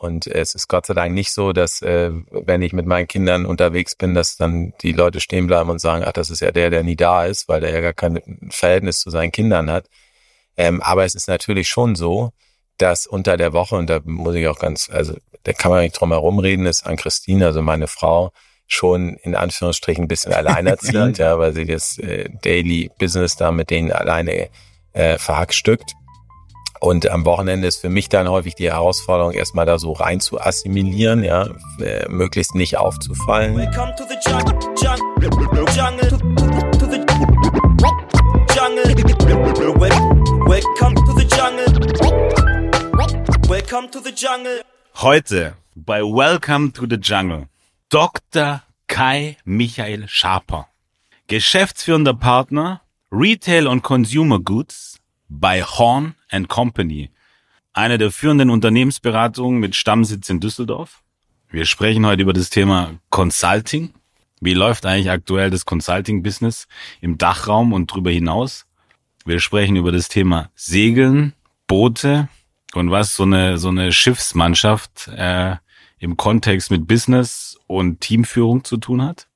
Und es ist Gott sei Dank nicht so, dass äh, wenn ich mit meinen Kindern unterwegs bin, dass dann die Leute stehen bleiben und sagen, ach, das ist ja der, der nie da ist, weil der ja gar kein Verhältnis zu seinen Kindern hat. Ähm, aber es ist natürlich schon so, dass unter der Woche, und da muss ich auch ganz, also da kann man nicht drum herum reden, ist an Christine, also meine Frau, schon in Anführungsstrichen ein bisschen alleinerziehend, ja, weil sie das äh, Daily Business da mit denen alleine äh, verhackstückt. Und am Wochenende ist für mich dann häufig die Herausforderung, erstmal da so rein zu assimilieren, ja, äh, möglichst nicht aufzufallen. Welcome to the jungle, jungle, jungle, to the jungle. Welcome to the jungle. Welcome to the jungle. Heute bei Welcome to the Jungle Dr. Kai Michael Schaper, geschäftsführender Partner Retail und Consumer Goods bei Horn and Company, eine der führenden Unternehmensberatungen mit Stammsitz in Düsseldorf. Wir sprechen heute über das Thema Consulting. Wie läuft eigentlich aktuell das Consulting-Business im Dachraum und darüber hinaus? Wir sprechen über das Thema Segeln, Boote und was so eine so eine Schiffsmannschaft äh, im Kontext mit Business und Teamführung zu tun hat.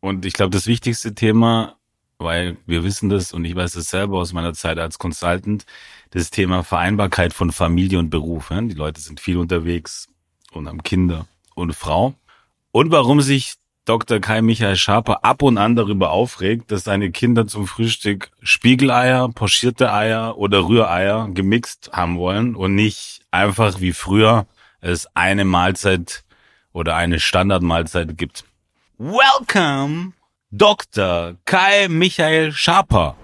Und ich glaube, das wichtigste Thema weil wir wissen das und ich weiß das selber aus meiner Zeit als Consultant, das Thema Vereinbarkeit von Familie und Beruf. Die Leute sind viel unterwegs und haben Kinder und Frau. Und warum sich Dr. Kai Michael Schaper ab und an darüber aufregt, dass seine Kinder zum Frühstück Spiegeleier, pochierte Eier oder Rühreier gemixt haben wollen und nicht einfach wie früher es eine Mahlzeit oder eine Standardmahlzeit gibt. Welcome Dr. Kai Michael Schaper.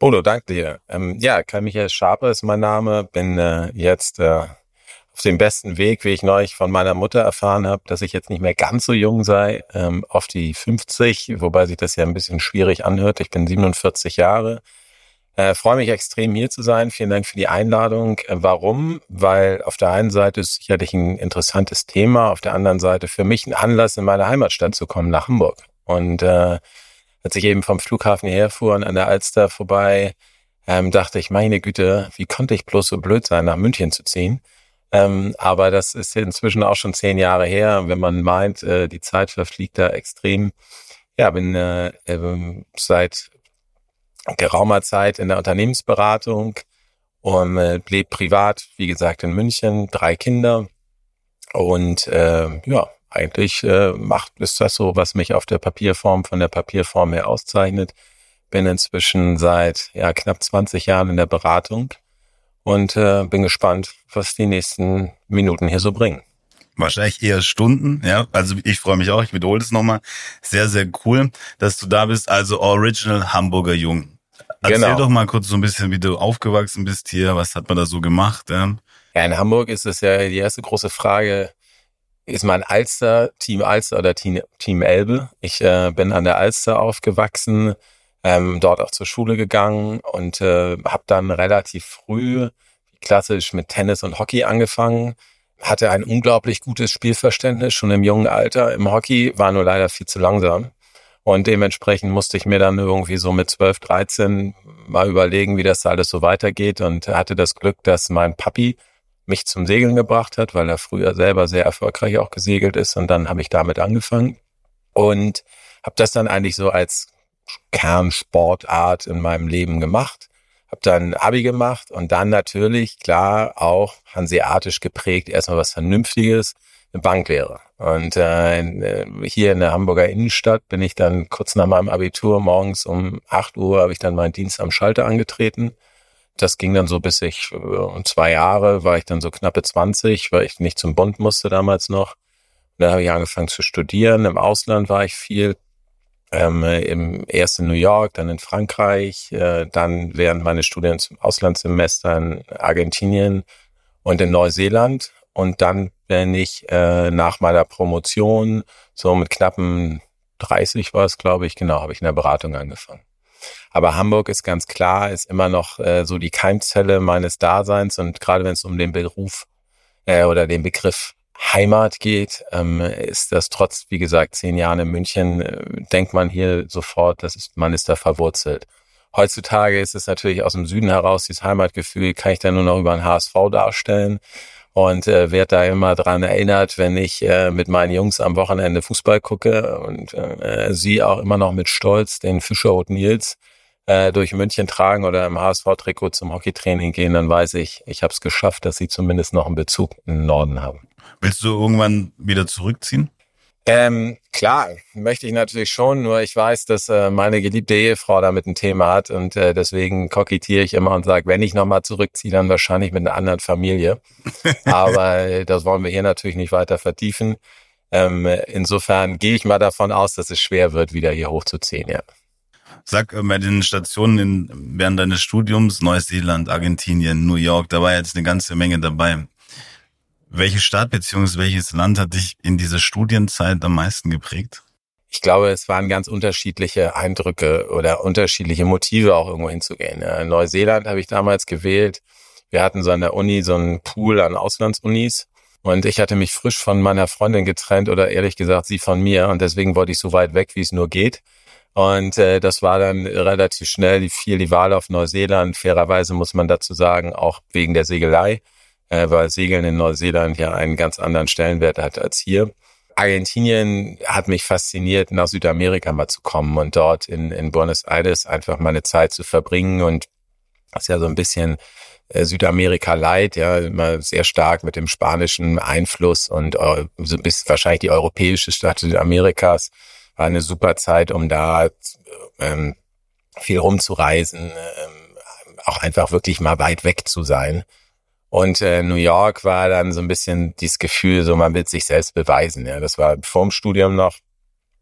Bodo, danke dir. Ähm, ja, Kai Michael Schaper ist mein Name. Bin äh, jetzt äh, auf dem besten Weg, wie ich neulich von meiner Mutter erfahren habe, dass ich jetzt nicht mehr ganz so jung sei, ähm, auf die 50, wobei sich das ja ein bisschen schwierig anhört. Ich bin 47 Jahre. Äh, freue mich extrem hier zu sein. Vielen Dank für die Einladung. Äh, warum? Weil auf der einen Seite ist sicherlich ein interessantes Thema, auf der anderen Seite für mich ein Anlass, in meine Heimatstadt zu kommen, nach Hamburg. Und äh, als ich eben vom Flughafen herfuhr und an der Alster vorbei, ähm, dachte ich, meine Güte, wie konnte ich bloß so blöd sein, nach München zu ziehen? Ähm, aber das ist inzwischen auch schon zehn Jahre her. Wenn man meint, äh, die Zeit verfliegt da extrem. Ja, bin äh, äh, seit geraumer Zeit in der Unternehmensberatung und äh, lebe privat, wie gesagt, in München, drei Kinder. Und äh, ja, eigentlich äh, macht ist das so, was mich auf der Papierform von der Papierform her auszeichnet. Bin inzwischen seit ja knapp 20 Jahren in der Beratung und äh, bin gespannt, was die nächsten Minuten hier so bringen. Wahrscheinlich eher Stunden, ja. Also ich freue mich auch, ich wiederhole es nochmal. Sehr, sehr cool, dass du da bist. Also Original Hamburger Jung. Erzähl genau. doch mal kurz so ein bisschen, wie du aufgewachsen bist hier. Was hat man da so gemacht? Ja, ja in Hamburg ist es ja die erste große Frage. Ist man Alster, Team Alster oder Team, Team Elbe? Ich äh, bin an der Alster aufgewachsen, ähm, dort auch zur Schule gegangen und äh, habe dann relativ früh klassisch mit Tennis und Hockey angefangen. Hatte ein unglaublich gutes Spielverständnis schon im jungen Alter. Im Hockey war nur leider viel zu langsam. Und dementsprechend musste ich mir dann irgendwie so mit 12, 13 mal überlegen, wie das alles so weitergeht und hatte das Glück, dass mein Papi mich zum Segeln gebracht hat, weil er früher selber sehr erfolgreich auch gesegelt ist und dann habe ich damit angefangen und habe das dann eigentlich so als Kernsportart in meinem Leben gemacht. Habe dann Abi gemacht und dann natürlich klar auch hanseatisch geprägt erstmal was Vernünftiges, eine Banklehre. Und äh, hier in der Hamburger Innenstadt bin ich dann kurz nach meinem Abitur morgens um 8 Uhr habe ich dann meinen Dienst am Schalter angetreten. Das ging dann so bis ich äh, zwei Jahre war ich dann so knappe 20, weil ich nicht zum Bund musste damals noch. Dann habe ich angefangen zu studieren. Im Ausland war ich viel. Ähm, im erst in New York, dann in Frankreich, äh, dann während meines Studiums im Auslandssemester in Argentinien und in Neuseeland. Und dann bin ich äh, nach meiner Promotion, so mit knappen 30 war es, glaube ich, genau, habe ich in der Beratung angefangen. Aber Hamburg ist ganz klar, ist immer noch äh, so die Keimzelle meines Daseins und gerade wenn es um den Beruf äh, oder den Begriff Heimat geht, ähm, ist das trotz, wie gesagt, zehn Jahren in München, äh, denkt man hier sofort, das ist, man ist da verwurzelt. Heutzutage ist es natürlich aus dem Süden heraus, dieses Heimatgefühl kann ich dann nur noch über ein HSV darstellen. Und äh, werde da immer dran erinnert, wenn ich äh, mit meinen Jungs am Wochenende Fußball gucke und äh, sie auch immer noch mit Stolz den Fischerhut Nils äh, durch München tragen oder im HSV-Trikot zum Hockeytraining gehen, dann weiß ich, ich habe es geschafft, dass sie zumindest noch einen Bezug den Norden haben. Willst du irgendwann wieder zurückziehen? Ähm, klar, möchte ich natürlich schon, nur ich weiß, dass äh, meine geliebte Ehefrau damit ein Thema hat und äh, deswegen kokettiere ich immer und sage, wenn ich nochmal zurückziehe, dann wahrscheinlich mit einer anderen Familie. Aber äh, das wollen wir hier natürlich nicht weiter vertiefen. Ähm, insofern gehe ich mal davon aus, dass es schwer wird, wieder hier hochzuziehen, ja. Sag äh, bei den Stationen in, während deines Studiums, Neuseeland, Argentinien, New York, da war jetzt eine ganze Menge dabei. Welche Stadt bzw. welches Land hat dich in dieser Studienzeit am meisten geprägt? Ich glaube, es waren ganz unterschiedliche Eindrücke oder unterschiedliche Motive auch irgendwo hinzugehen. In Neuseeland habe ich damals gewählt. Wir hatten so an der Uni so einen Pool an Auslandsunis und ich hatte mich frisch von meiner Freundin getrennt oder ehrlich gesagt sie von mir und deswegen wollte ich so weit weg, wie es nur geht. Und äh, das war dann relativ schnell die viel die Wahl auf Neuseeland. Fairerweise muss man dazu sagen, auch wegen der Segelei äh, weil Segeln in Neuseeland ja einen ganz anderen Stellenwert hat als hier. Argentinien hat mich fasziniert, nach Südamerika mal zu kommen und dort in, in Buenos Aires einfach meine Zeit zu verbringen und das ist ja so ein bisschen äh, Südamerika Light, ja, immer sehr stark mit dem spanischen Einfluss und äh, so bis wahrscheinlich die europäische Stadt Südamerikas war eine super Zeit, um da ähm, viel rumzureisen, ähm, auch einfach wirklich mal weit weg zu sein. Und äh, New York war dann so ein bisschen dieses Gefühl, so man will sich selbst beweisen. Ja, das war vorm Studium noch,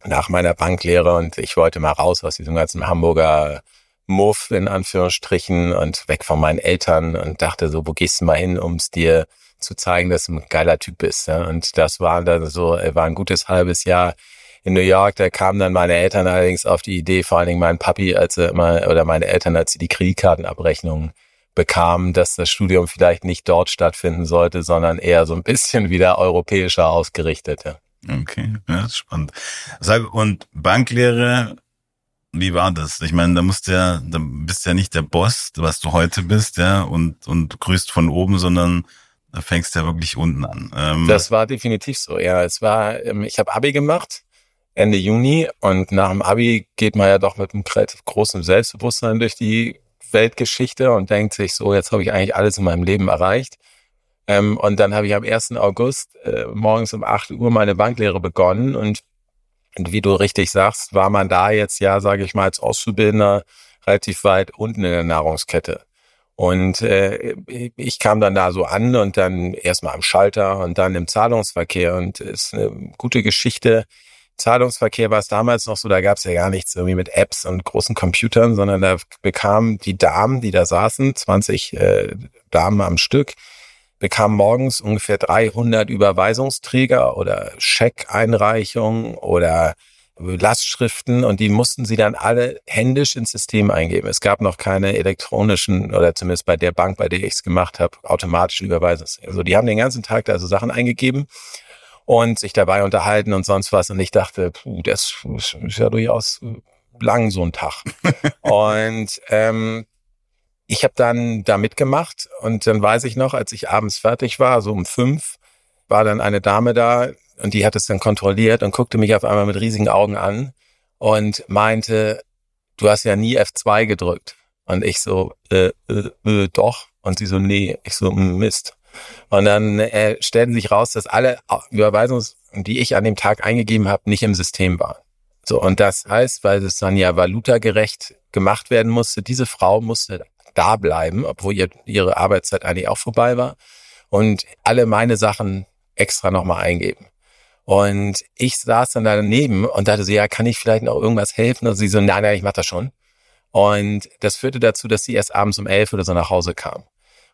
nach meiner Banklehre und ich wollte mal raus aus diesem ganzen Hamburger Muff in Anführungsstrichen und weg von meinen Eltern und dachte so, wo gehst du mal hin, um es dir zu zeigen, dass du ein geiler Typ bist. Ja? Und das war dann so, war ein gutes halbes Jahr in New York. Da kamen dann meine Eltern allerdings auf die Idee, vor allen Dingen mein Papi, als er immer, oder meine Eltern, als sie die Kreditkartenabrechnungen bekam, dass das Studium vielleicht nicht dort stattfinden sollte, sondern eher so ein bisschen wieder europäischer ausgerichtet. Ja. Okay, ja, spannend. Sag, und Banklehre, wie war das? Ich meine, da musst du ja, da bist ja nicht der Boss, was du heute bist, ja, und, und grüßt von oben, sondern da fängst du ja wirklich unten an. Ähm das war definitiv so, ja. Es war, ähm, ich habe Abi gemacht, Ende Juni, und nach dem Abi geht man ja doch mit einem relativ großen Selbstbewusstsein durch die Weltgeschichte und denkt sich so, jetzt habe ich eigentlich alles in meinem Leben erreicht. Ähm, und dann habe ich am 1. August äh, morgens um 8 Uhr meine Banklehre begonnen und, und wie du richtig sagst, war man da jetzt ja, sage ich mal, als Auszubildender relativ weit unten in der Nahrungskette. Und äh, ich kam dann da so an und dann erstmal am Schalter und dann im Zahlungsverkehr und ist eine gute Geschichte. Zahlungsverkehr war es damals noch so, da gab es ja gar nichts irgendwie mit Apps und großen Computern, sondern da bekamen die Damen, die da saßen, 20 äh, Damen am Stück, bekamen morgens ungefähr 300 Überweisungsträger oder Scheckeinreichungen oder Lastschriften und die mussten sie dann alle händisch ins System eingeben. Es gab noch keine elektronischen oder zumindest bei der Bank, bei der ich es gemacht habe, automatischen Überweisungen. Also die haben den ganzen Tag da so Sachen eingegeben und sich dabei unterhalten und sonst was. Und ich dachte, puh, das ist ja durchaus lang so ein Tag. und ähm, ich habe dann da mitgemacht und dann weiß ich noch, als ich abends fertig war, so um fünf, war dann eine Dame da und die hat es dann kontrolliert und guckte mich auf einmal mit riesigen Augen an und meinte, du hast ja nie F2 gedrückt. Und ich so, äh, äh, äh, doch. Und sie so, nee. Ich so, hm, Mist. Und dann äh, stellten sich raus, dass alle Überweisungen, die ich an dem Tag eingegeben habe, nicht im System waren. So, und das heißt, weil es dann ja valutagerecht gemacht werden musste, diese Frau musste da bleiben, obwohl ihr, ihre Arbeitszeit eigentlich auch vorbei war und alle meine Sachen extra nochmal eingeben. Und ich saß dann daneben und dachte so, ja, kann ich vielleicht noch irgendwas helfen? Und sie so, nein, nein, ich mach das schon. Und das führte dazu, dass sie erst abends um elf oder so nach Hause kam.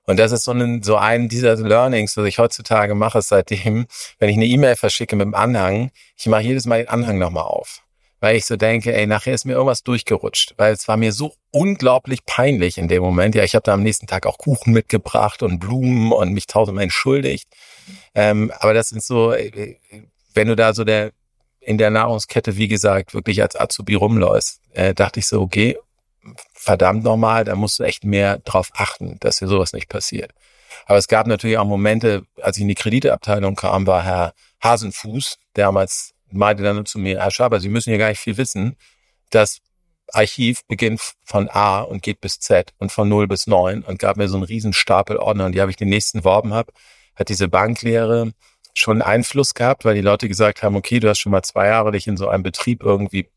Und das ist so ein, so ein dieser Learnings, was ich heutzutage mache, seitdem, wenn ich eine E-Mail verschicke mit dem Anhang, ich mache jedes Mal den Anhang nochmal auf. Weil ich so denke, ey, nachher ist mir irgendwas durchgerutscht. Weil es war mir so unglaublich peinlich in dem Moment. Ja, ich habe da am nächsten Tag auch Kuchen mitgebracht und Blumen und mich tausendmal entschuldigt. Ähm, aber das sind so, äh, wenn du da so der in der Nahrungskette, wie gesagt, wirklich als Azubi rumläufst, äh, dachte ich so, okay, verdammt nochmal, da musst du echt mehr drauf achten, dass dir sowas nicht passiert. Aber es gab natürlich auch Momente, als ich in die Krediteabteilung kam, war Herr Hasenfuß, damals meinte dann zu mir, Herr Schaber, Sie müssen ja gar nicht viel wissen. Das Archiv beginnt von A und geht bis Z und von 0 bis 9 und gab mir so einen riesen Stapel Ordner und die habe ich den nächsten Worben habe, hat diese Banklehre schon Einfluss gehabt, weil die Leute gesagt haben, okay, du hast schon mal zwei Jahre dich in so einem Betrieb irgendwie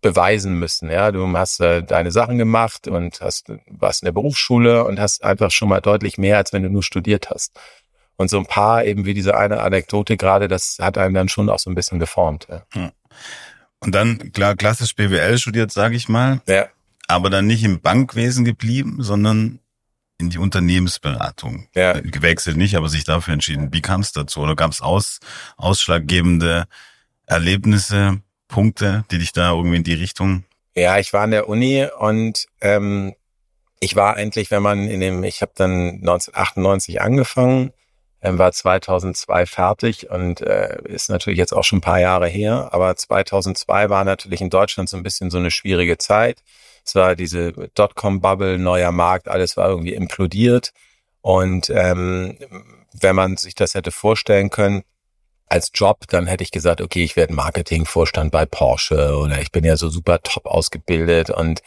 beweisen müssen. Ja, du hast äh, deine Sachen gemacht und hast warst in der Berufsschule und hast einfach schon mal deutlich mehr, als wenn du nur studiert hast. Und so ein paar eben wie diese eine Anekdote gerade, das hat einen dann schon auch so ein bisschen geformt. Ja. Hm. Und dann klar klassisch BWL studiert, sage ich mal. Ja. Aber dann nicht im Bankwesen geblieben, sondern in die Unternehmensberatung. Ja. Gewechselt nicht, aber sich dafür entschieden. Wie kam es dazu? Oder gab es aus, ausschlaggebende Erlebnisse, Punkte, die dich da irgendwie in die Richtung? Ja, ich war an der Uni und ähm, ich war eigentlich, wenn man in dem, ich habe dann 1998 angefangen, ähm, war 2002 fertig und äh, ist natürlich jetzt auch schon ein paar Jahre her, aber 2002 war natürlich in Deutschland so ein bisschen so eine schwierige Zeit. Es war diese Dotcom-Bubble, neuer Markt, alles war irgendwie implodiert und ähm, wenn man sich das hätte vorstellen können, als Job, dann hätte ich gesagt, okay, ich werde Marketingvorstand bei Porsche oder ich bin ja so super top ausgebildet und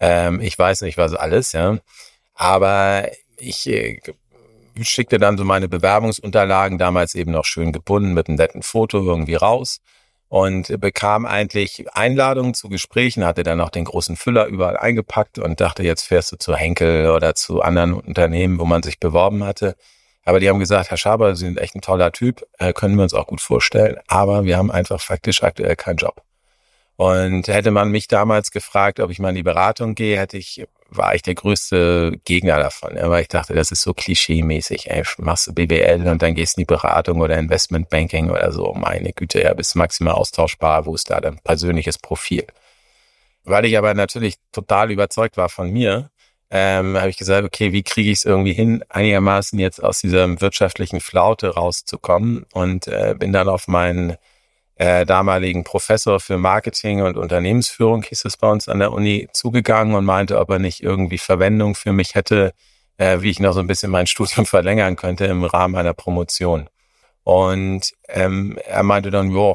ähm, ich weiß nicht was alles, ja. Aber ich äh, schickte dann so meine Bewerbungsunterlagen, damals eben noch schön gebunden mit einem netten Foto irgendwie raus und bekam eigentlich Einladungen zu Gesprächen, hatte dann noch den großen Füller überall eingepackt und dachte, jetzt fährst du zu Henkel oder zu anderen Unternehmen, wo man sich beworben hatte. Aber die haben gesagt, Herr Schaber, Sie sind echt ein toller Typ, äh, können wir uns auch gut vorstellen, aber wir haben einfach faktisch aktuell keinen Job. Und hätte man mich damals gefragt, ob ich mal in die Beratung gehe, hätte ich, war ich der größte Gegner davon, weil ich dachte, das ist so klischee-mäßig, ey, machst du BWL und dann gehst du in die Beratung oder Investmentbanking oder so, meine Güte, ja, bist maximal austauschbar, wo ist da dein persönliches Profil? Weil ich aber natürlich total überzeugt war von mir, ähm, habe ich gesagt, okay, wie kriege ich es irgendwie hin, einigermaßen jetzt aus dieser wirtschaftlichen Flaute rauszukommen und äh, bin dann auf meinen äh, damaligen Professor für Marketing und Unternehmensführung, hieß es bei uns an der Uni, zugegangen und meinte, ob er nicht irgendwie Verwendung für mich hätte, äh, wie ich noch so ein bisschen mein Studium verlängern könnte im Rahmen einer Promotion. Und ähm, er meinte dann, ja,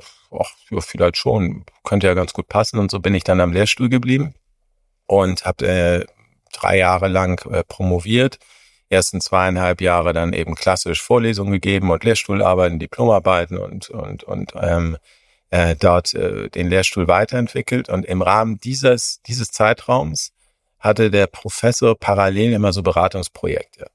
ja, vielleicht schon, könnte ja ganz gut passen. Und so bin ich dann am Lehrstuhl geblieben und habe äh, drei Jahre lang äh, promoviert. Ersten zweieinhalb Jahre dann eben klassisch Vorlesungen gegeben und Lehrstuhlarbeiten, Diplomarbeiten und, und, und ähm, äh, dort äh, den Lehrstuhl weiterentwickelt. Und im Rahmen dieses, dieses Zeitraums hatte der Professor parallel immer so Beratungsprojekte.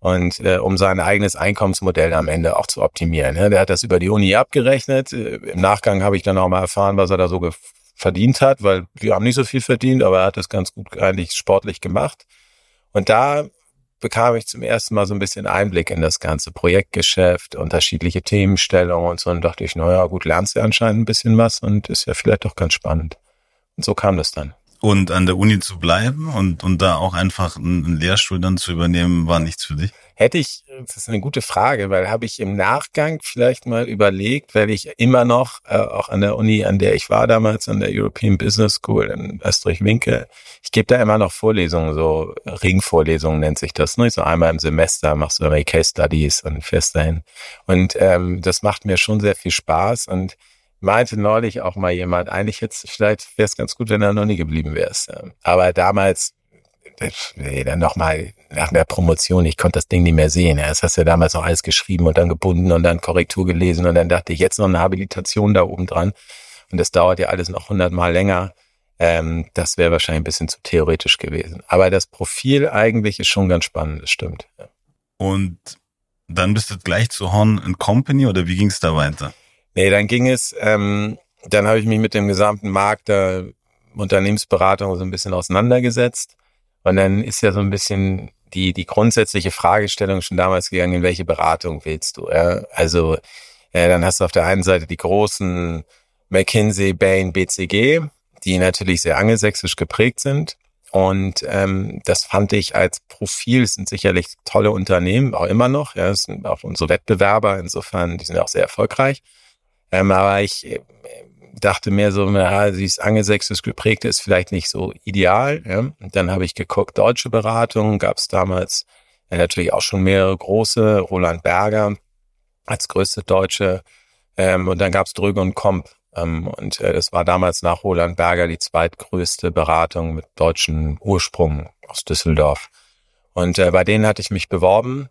Und äh, um sein eigenes Einkommensmodell am Ende auch zu optimieren. Ja, der hat das über die Uni abgerechnet. Äh, Im Nachgang habe ich dann auch mal erfahren, was er da so verdient hat, weil wir haben nicht so viel verdient, aber er hat das ganz gut eigentlich sportlich gemacht. Und da bekam ich zum ersten Mal so ein bisschen Einblick in das ganze Projektgeschäft, unterschiedliche Themenstellungen und so. Und dachte ich, naja, gut, lernst du anscheinend ein bisschen was und ist ja vielleicht doch ganz spannend. Und so kam das dann. Und an der Uni zu bleiben und, und da auch einfach einen Lehrstuhl dann zu übernehmen, war nichts für dich? Hätte ich, das ist eine gute Frage, weil habe ich im Nachgang vielleicht mal überlegt, weil ich immer noch, äh, auch an der Uni, an der ich war damals, an der European Business School in Österreich-Winkel, ich gebe da immer noch Vorlesungen, so Ringvorlesungen nennt sich das, ne? So einmal im Semester machst du immer Case Studies und fährst dahin. Und ähm, das macht mir schon sehr viel Spaß und meinte neulich auch mal jemand, eigentlich jetzt, vielleicht wäre es ganz gut, wenn er noch nie geblieben wärst. Aber damals, dann nochmal nach der Promotion, ich konnte das Ding nicht mehr sehen. Das hast du ja damals noch alles geschrieben und dann gebunden und dann Korrektur gelesen und dann dachte ich, jetzt noch eine Habilitation da oben dran. Und das dauert ja alles noch hundertmal länger. Ähm, das wäre wahrscheinlich ein bisschen zu theoretisch gewesen. Aber das Profil eigentlich ist schon ganz spannend, das stimmt. Und dann bist du gleich zu Horn Company oder wie ging es da weiter? Nee, dann ging es, ähm, dann habe ich mich mit dem gesamten Markt der Unternehmensberatung so ein bisschen auseinandergesetzt. Und dann ist ja so ein bisschen die, die grundsätzliche Fragestellung schon damals gegangen, in welche Beratung willst du? Ja? Also äh, dann hast du auf der einen Seite die großen McKinsey, Bain, BCG, die natürlich sehr angelsächsisch geprägt sind. Und ähm, das fand ich als Profil, sind sicherlich tolle Unternehmen, auch immer noch. Ja, es sind auch unsere Wettbewerber, insofern, die sind auch sehr erfolgreich. Ähm, aber ich äh, dachte mehr so, ja, dieses angelsächsisch geprägte ist vielleicht nicht so ideal. Ja? Und dann habe ich geguckt, deutsche Beratung gab es damals natürlich auch schon mehrere große, Roland Berger als größte Deutsche. Ähm, und dann gab's Dröge und Komp. Ähm, und äh, das war damals nach Roland Berger die zweitgrößte Beratung mit deutschen Ursprung aus Düsseldorf. Und äh, bei denen hatte ich mich beworben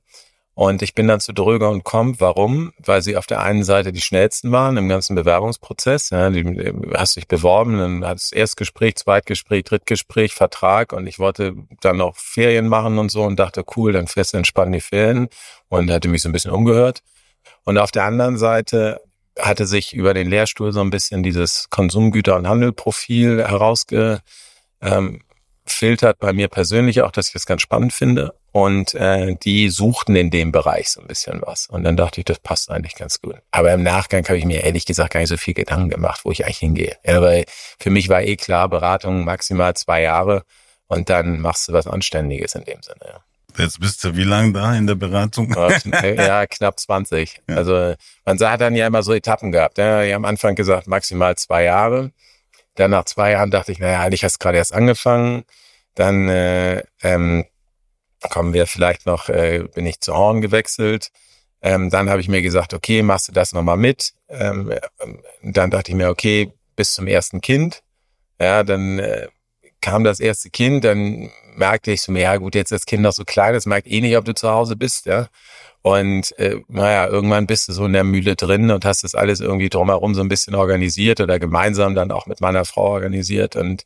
und ich bin dann zu Dröger und Komp. Warum? Weil sie auf der einen Seite die schnellsten waren im ganzen Bewerbungsprozess. Ja, die, hast dich beworben, dann hat es Erstgespräch, Zweitgespräch, Drittgespräch, Vertrag und ich wollte dann noch Ferien machen und so und dachte, cool, dann fährst du entspannt die Ferien und hatte mich so ein bisschen umgehört. Und auf der anderen Seite hatte sich über den Lehrstuhl so ein bisschen dieses Konsumgüter- und Handelprofil herausgefiltert ähm, bei mir persönlich auch, dass ich das ganz spannend finde. Und äh, die suchten in dem Bereich so ein bisschen was. Und dann dachte ich, das passt eigentlich ganz gut. Aber im Nachgang habe ich mir ehrlich gesagt gar nicht so viel Gedanken gemacht, wo ich eigentlich hingehe. Ja, weil für mich war eh klar, Beratung maximal zwei Jahre und dann machst du was Anständiges in dem Sinne. Ja. Jetzt bist du wie lange da in der Beratung? ja, knapp 20. Ja. Also man hat dann ja immer so Etappen gehabt. Ja, ich am Anfang gesagt, maximal zwei Jahre. Dann nach zwei Jahren dachte ich, naja, eigentlich hast du gerade erst angefangen. Dann äh, ähm, kommen wir vielleicht noch, äh, bin ich zu Horn gewechselt. Ähm, dann habe ich mir gesagt, okay, machst du das nochmal mit? Ähm, dann dachte ich mir, okay, bis zum ersten Kind. Ja, dann äh, kam das erste Kind, dann merkte ich so, ja gut, jetzt ist das Kind noch so klein, das merkt eh nicht, ob du zu Hause bist, ja. Und äh, naja, irgendwann bist du so in der Mühle drin und hast das alles irgendwie drumherum so ein bisschen organisiert oder gemeinsam dann auch mit meiner Frau organisiert. Und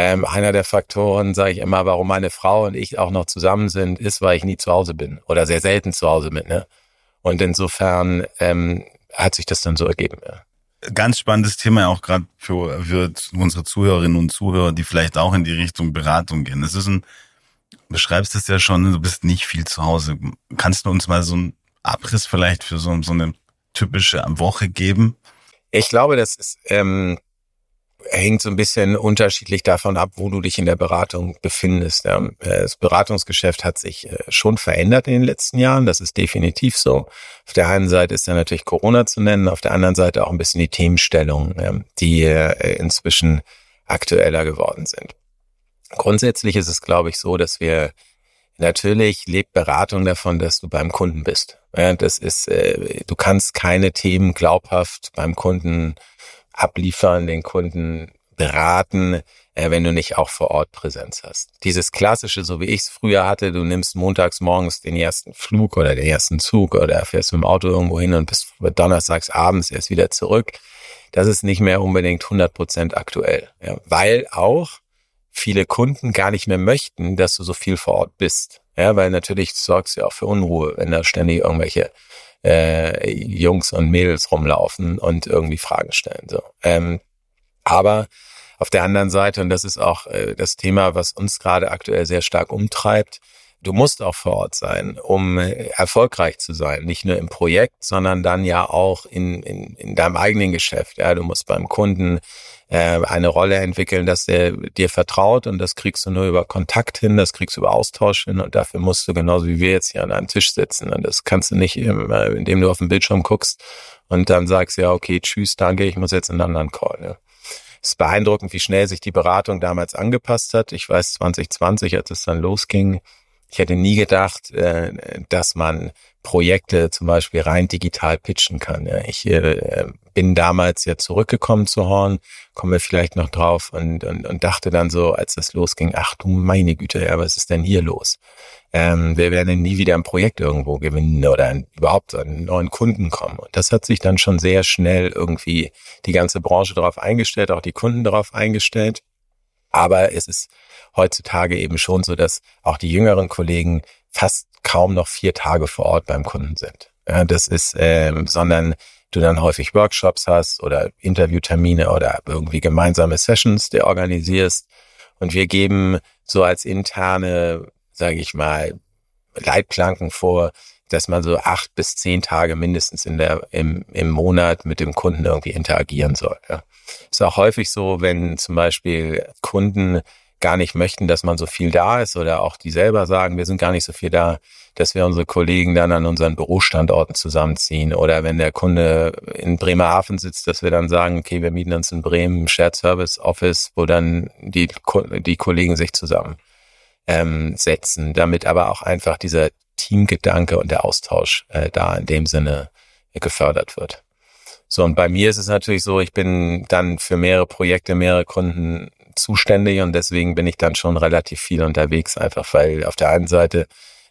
ähm, einer der Faktoren, sage ich immer, warum meine Frau und ich auch noch zusammen sind, ist, weil ich nie zu Hause bin oder sehr selten zu Hause bin. Ne? Und insofern ähm, hat sich das dann so ergeben. Ja ganz spannendes Thema auch gerade für, für unsere Zuhörerinnen und Zuhörer, die vielleicht auch in die Richtung Beratung gehen. Es ist ein, du beschreibst es ja schon, du bist nicht viel zu Hause. Kannst du uns mal so einen Abriss vielleicht für so, so eine typische Woche geben? Ich glaube, das ist ähm, hängt so ein bisschen unterschiedlich davon ab, wo du dich in der Beratung befindest. Äh, das Beratungsgeschäft hat sich äh, schon verändert in den letzten Jahren. Das ist definitiv so. Auf der einen Seite ist da natürlich Corona zu nennen, auf der anderen Seite auch ein bisschen die Themenstellung, die äh, inzwischen aktueller geworden sind. Grundsätzlich ist es, glaube ich, so, dass wir natürlich lebt Beratung davon, dass du beim Kunden bist. das ist, du kannst keine Themen glaubhaft beim Kunden abliefern, den Kunden beraten, äh, wenn du nicht auch vor Ort Präsenz hast. Dieses klassische, so wie ich es früher hatte, du nimmst montags morgens den ersten Flug oder den ersten Zug oder fährst mit dem Auto irgendwo hin und bist donnerstags abends erst wieder zurück. Das ist nicht mehr unbedingt 100 Prozent aktuell, ja, weil auch viele Kunden gar nicht mehr möchten, dass du so viel vor Ort bist. Ja, weil natürlich sorgst du ja auch für Unruhe, wenn da ständig irgendwelche äh, Jungs und Mädels rumlaufen und irgendwie Fragen stellen. So. Ähm, aber auf der anderen Seite, und das ist auch äh, das Thema, was uns gerade aktuell sehr stark umtreibt, du musst auch vor Ort sein, um äh, erfolgreich zu sein. Nicht nur im Projekt, sondern dann ja auch in, in, in deinem eigenen Geschäft. Ja, du musst beim Kunden äh, eine Rolle entwickeln, dass er dir vertraut und das kriegst du nur über Kontakt hin, das kriegst du über Austausch hin und dafür musst du genauso wie wir jetzt hier an einem Tisch sitzen und das kannst du nicht, indem du auf den Bildschirm guckst und dann sagst, ja, okay, tschüss, danke, ich muss jetzt in einen anderen Call. Ja. Es ist beeindruckend, wie schnell sich die Beratung damals angepasst hat. Ich weiß, 2020, als es dann losging, ich hätte nie gedacht, äh, dass man Projekte zum Beispiel rein digital pitchen kann. Ich äh, bin damals ja zurückgekommen zu Horn, kommen wir vielleicht noch drauf und, und, und dachte dann so, als das losging, ach du meine Güte, ja, was ist denn hier los? Ähm, wir werden nie wieder ein Projekt irgendwo gewinnen oder überhaupt einen neuen Kunden kommen. Und das hat sich dann schon sehr schnell irgendwie die ganze Branche darauf eingestellt, auch die Kunden darauf eingestellt. Aber es ist heutzutage eben schon so, dass auch die jüngeren Kollegen fast kaum noch vier Tage vor Ort beim Kunden sind. Ja, das ist, ähm, sondern du dann häufig Workshops hast oder Interviewtermine oder irgendwie gemeinsame Sessions, die organisierst. Und wir geben so als interne, sage ich mal, Leitplanken vor, dass man so acht bis zehn Tage mindestens in der, im, im Monat mit dem Kunden irgendwie interagieren soll. Ja. Ist auch häufig so, wenn zum Beispiel Kunden gar nicht möchten, dass man so viel da ist oder auch die selber sagen, wir sind gar nicht so viel da, dass wir unsere Kollegen dann an unseren Bürostandorten zusammenziehen oder wenn der Kunde in Bremerhaven sitzt, dass wir dann sagen, okay, wir mieten uns in Bremen Shared Service Office, wo dann die, die Kollegen sich zusammen ähm, setzen, damit aber auch einfach dieser Teamgedanke und der Austausch äh, da in dem Sinne gefördert wird. So, und bei mir ist es natürlich so, ich bin dann für mehrere Projekte, mehrere Kunden zuständig und deswegen bin ich dann schon relativ viel unterwegs, einfach weil auf der einen Seite,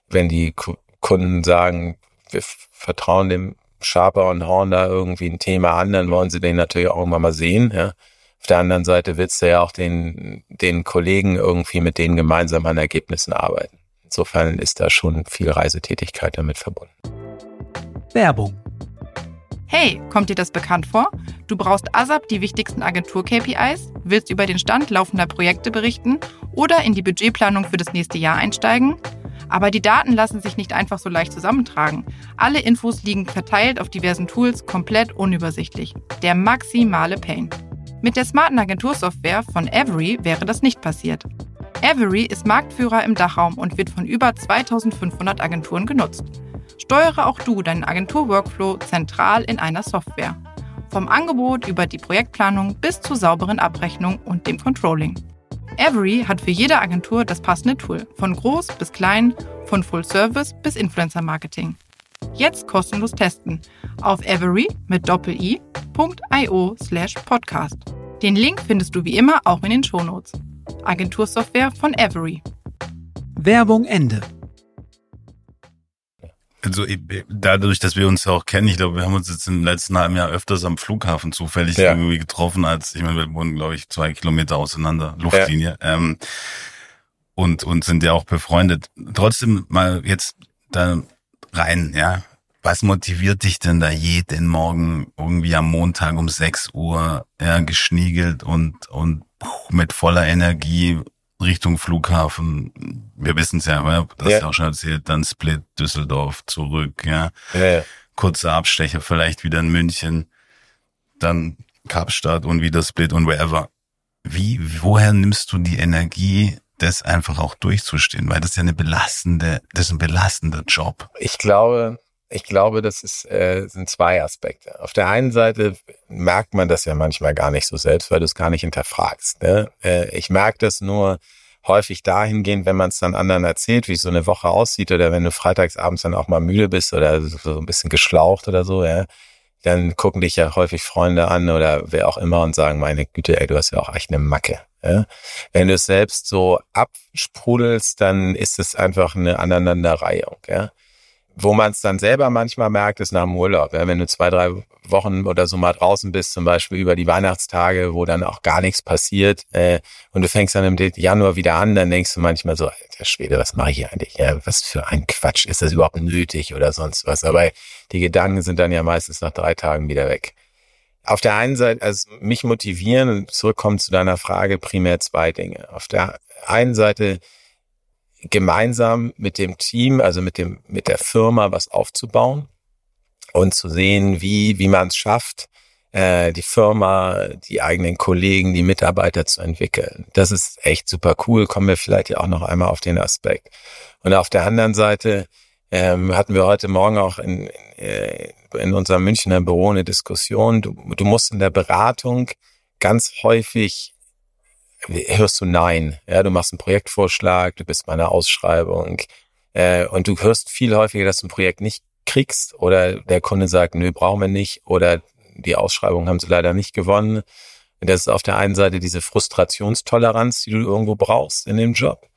wenn die Kunden sagen, wir vertrauen dem Sharper und Horn da irgendwie ein Thema an, dann wollen sie den natürlich auch irgendwann mal sehen. Ja. Auf der anderen Seite willst du ja auch den, den Kollegen irgendwie mit denen gemeinsam an Ergebnissen arbeiten. Insofern ist da schon viel Reisetätigkeit damit verbunden. Werbung. Hey, kommt dir das bekannt vor? Du brauchst ASAP die wichtigsten Agentur-KPIs, willst über den Stand laufender Projekte berichten oder in die Budgetplanung für das nächste Jahr einsteigen? Aber die Daten lassen sich nicht einfach so leicht zusammentragen. Alle Infos liegen verteilt auf diversen Tools, komplett unübersichtlich. Der maximale Pain. Mit der smarten Agentursoftware von Avery wäre das nicht passiert. Avery ist Marktführer im Dachraum und wird von über 2500 Agenturen genutzt. Steuere auch du deinen Agentur-Workflow zentral in einer Software. Vom Angebot über die Projektplanung bis zur sauberen Abrechnung und dem Controlling. Avery hat für jede Agentur das passende Tool, von groß bis klein, von Full Service bis Influencer Marketing. Jetzt kostenlos testen auf avery mit doppel-i.io slash podcast. Den Link findest du wie immer auch in den Shownotes. Agentursoftware von Avery. Werbung Ende. Also dadurch, dass wir uns ja auch kennen, ich glaube, wir haben uns jetzt im letzten halben Jahr öfters am Flughafen zufällig ja. irgendwie getroffen, als ich meine, wir wohnen, glaube ich, zwei Kilometer auseinander, Luftlinie. Ja. Ähm, und, und sind ja auch befreundet. Trotzdem mal jetzt da rein, ja. Was motiviert dich denn da jeden Morgen irgendwie am Montag um 6 Uhr ja, geschniegelt und, und mit voller Energie Richtung Flughafen. Wir wissen es ja, das ja. ja auch schon erzählt, dann Split Düsseldorf zurück, ja. ja, ja. Kurzer Abstecher, vielleicht wieder in München, dann Kapstadt und wieder Split und wherever. Wie, woher nimmst du die Energie, das einfach auch durchzustehen? Weil das ist ja eine belastende, das ist ein belastender Job. Ich glaube, ich glaube, das ist, äh, sind zwei Aspekte. Auf der einen Seite merkt man das ja manchmal gar nicht so selbst, weil du es gar nicht hinterfragst. Ne? Äh, ich merke das nur häufig dahingehend, wenn man es dann anderen erzählt, wie so eine Woche aussieht oder wenn du freitagsabends dann auch mal müde bist oder so ein bisschen geschlaucht oder so, ja, dann gucken dich ja häufig Freunde an oder wer auch immer und sagen, meine Güte, ey, du hast ja auch echt eine Macke. Ja? Wenn du es selbst so absprudelst, dann ist es einfach eine Aneinanderreihung. Ja? Wo man es dann selber manchmal merkt, ist nach dem Urlaub. Ja, wenn du zwei, drei Wochen oder so mal draußen bist, zum Beispiel über die Weihnachtstage, wo dann auch gar nichts passiert, äh, und du fängst dann im Januar wieder an, dann denkst du manchmal so, alter Schwede, was mache ich hier eigentlich? Ja, was für ein Quatsch, ist das überhaupt nötig oder sonst was? Aber die Gedanken sind dann ja meistens nach drei Tagen wieder weg. Auf der einen Seite, also mich motivieren, zurückkommen zu deiner Frage, primär zwei Dinge. Auf der einen Seite gemeinsam mit dem Team, also mit dem, mit der Firma was aufzubauen und zu sehen, wie, wie man es schafft, äh, die Firma, die eigenen Kollegen, die Mitarbeiter zu entwickeln. Das ist echt super cool. Kommen wir vielleicht ja auch noch einmal auf den Aspekt. Und auf der anderen Seite ähm, hatten wir heute Morgen auch in, in, äh, in unserem Münchner Büro eine Diskussion. Du, du musst in der Beratung ganz häufig hörst du Nein. Ja, du machst einen Projektvorschlag, du bist bei einer Ausschreibung äh, und du hörst viel häufiger, dass du ein Projekt nicht kriegst oder der Kunde sagt, nö, brauchen wir nicht oder die Ausschreibung haben sie leider nicht gewonnen. Das ist auf der einen Seite diese Frustrationstoleranz, die du irgendwo brauchst in dem Job.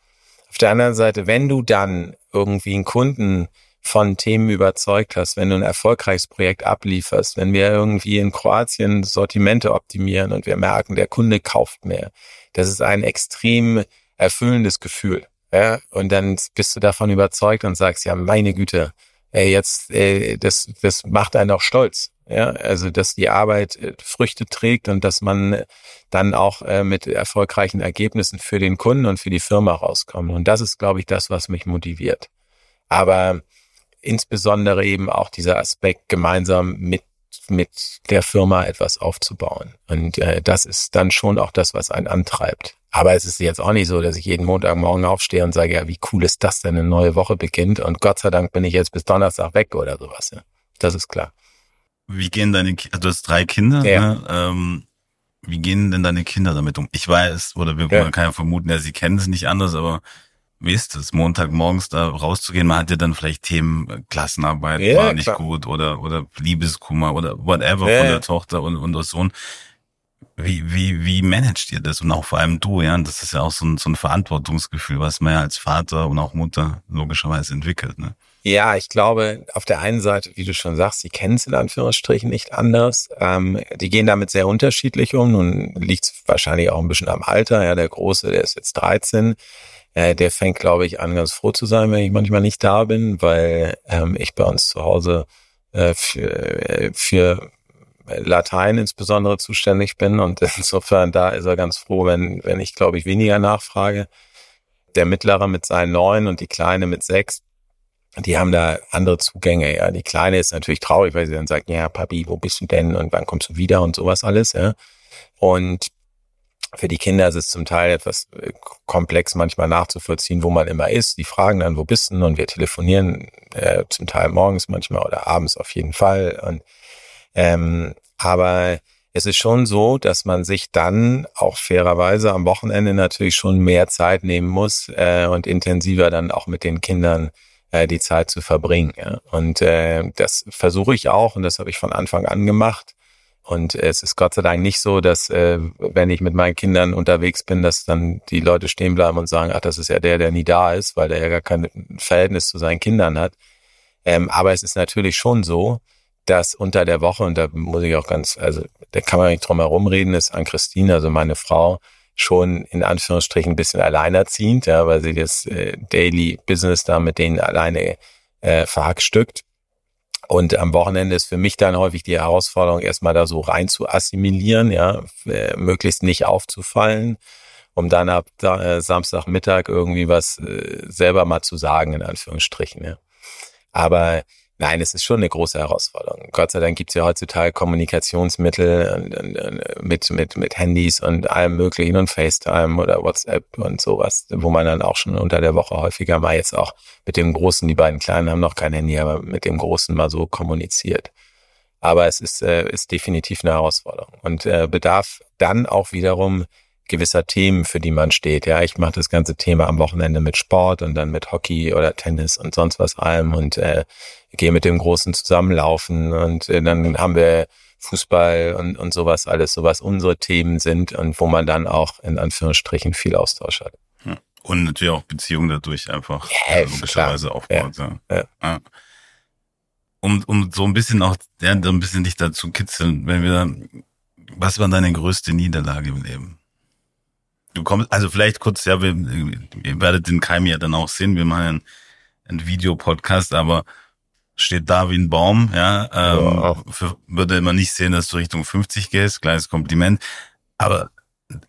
Auf der anderen Seite, wenn du dann irgendwie einen Kunden von Themen überzeugt hast, wenn du ein erfolgreiches Projekt ablieferst, wenn wir irgendwie in Kroatien Sortimente optimieren und wir merken, der Kunde kauft mehr, das ist ein extrem erfüllendes Gefühl. Ja? Und dann bist du davon überzeugt und sagst, ja, meine Güte, ey, jetzt, ey, das, das macht einen auch stolz. Ja, also dass die Arbeit äh, Früchte trägt und dass man dann auch äh, mit erfolgreichen Ergebnissen für den Kunden und für die Firma rauskommt. Und das ist, glaube ich, das, was mich motiviert. Aber insbesondere eben auch dieser Aspekt, gemeinsam mit mit der Firma etwas aufzubauen. Und äh, das ist dann schon auch das, was einen antreibt. Aber es ist jetzt auch nicht so, dass ich jeden Montagmorgen aufstehe und sage, ja, wie cool ist das denn, eine neue Woche beginnt und Gott sei Dank bin ich jetzt bis Donnerstag weg oder sowas. Ja. Das ist klar. Wie gehen deine, also du hast drei Kinder, ja. ne? ähm, wie gehen denn deine Kinder damit um? Ich weiß, oder wir ja. können ja vermuten, ja, sie kennen es nicht anders, aber wie ist es, Montagmorgens da rauszugehen? Man hat ja dann vielleicht Themen, äh, Klassenarbeit Ja, war nicht klar. gut oder, oder Liebeskummer oder whatever Ja, von der Tochter und, und der Sohn. Wie, wie, wie managt ihr das? Und auch vor allem du, ja, das ist ja auch so ein, so ein Verantwortungsgefühl, was man ja als Vater und auch Mutter logischerweise entwickelt, ne? Ja, ich glaube, auf der einen Seite, wie du schon sagst, die kennen es in Anführungsstrichen nicht anders. Ähm, die gehen damit sehr unterschiedlich um. Nun liegt es wahrscheinlich auch ein bisschen am Alter. Ja, der Große, der ist jetzt 13. Äh, der fängt, glaube ich, an, ganz froh zu sein, wenn ich manchmal nicht da bin, weil ähm, ich bei uns zu Hause äh, für, äh, für Latein insbesondere zuständig bin. Und insofern da ist er ganz froh, wenn, wenn ich, glaube ich, weniger nachfrage. Der Mittlere mit seinen neun und die Kleine mit sechs, die haben da andere Zugänge, ja. Die Kleine ist natürlich traurig, weil sie dann sagt, ja, Papi, wo bist du denn und wann kommst du wieder und sowas alles, ja. Und für die Kinder ist es zum Teil etwas äh, komplex manchmal nachzuvollziehen, wo man immer ist. Die fragen dann, wo bist du? Und wir telefonieren äh, zum Teil morgens manchmal oder abends auf jeden Fall. Und ähm, aber es ist schon so, dass man sich dann auch fairerweise am Wochenende natürlich schon mehr Zeit nehmen muss äh, und intensiver dann auch mit den Kindern äh, die Zeit zu verbringen. Ja. Und äh, das versuche ich auch und das habe ich von Anfang an gemacht. Und es ist Gott sei Dank nicht so, dass äh, wenn ich mit meinen Kindern unterwegs bin, dass dann die Leute stehen bleiben und sagen, ach, das ist ja der, der nie da ist, weil der ja gar kein Verhältnis zu seinen Kindern hat. Ähm, aber es ist natürlich schon so, dass unter der Woche, und da muss ich auch ganz, also da kann man nicht drum herum reden, ist an Christine, also meine Frau, schon in Anführungsstrichen ein bisschen alleinerziehend, ja, weil sie das äh, Daily Business da mit denen alleine äh, verhackstückt. Und am Wochenende ist für mich dann häufig die Herausforderung, erstmal da so rein zu assimilieren, ja, äh, möglichst nicht aufzufallen, um dann ab da, äh, Samstagmittag irgendwie was äh, selber mal zu sagen, in Anführungsstrichen. Ja. Aber nein, es ist schon eine große Herausforderung. Gott sei Dank gibt's ja heutzutage Kommunikationsmittel und, und, und mit, mit, mit Handys und allem möglichen und FaceTime oder WhatsApp und sowas, wo man dann auch schon unter der Woche häufiger mal jetzt auch mit dem Großen, die beiden Kleinen haben noch kein Handy, aber mit dem Großen mal so kommuniziert. Aber es ist, äh, ist definitiv eine Herausforderung und äh, bedarf dann auch wiederum gewisser Themen, für die man steht. Ja, ich mache das ganze Thema am Wochenende mit Sport und dann mit Hockey oder Tennis und sonst was allem und äh, gehe mit dem Großen zusammenlaufen und äh, dann haben wir Fußball und, und sowas alles, so was unsere Themen sind und wo man dann auch in Anführungsstrichen viel Austausch hat. Und natürlich auch Beziehungen dadurch einfach Ja, logischerweise klar. aufbaut. Ja. Ja. Ja. Um, um so ein bisschen auch, ja, so ein bisschen dich dazu kitzeln, wenn wir, was war deine größte Niederlage im Leben? Du kommst, also vielleicht kurz, ja, wir, ihr werdet den Keim ja dann auch sehen, wir machen einen, einen Videopodcast, aber steht da wie ein Baum, ja, ähm, Ja. für, würde man nicht sehen, dass du Richtung 50 gehst, kleines Kompliment, aber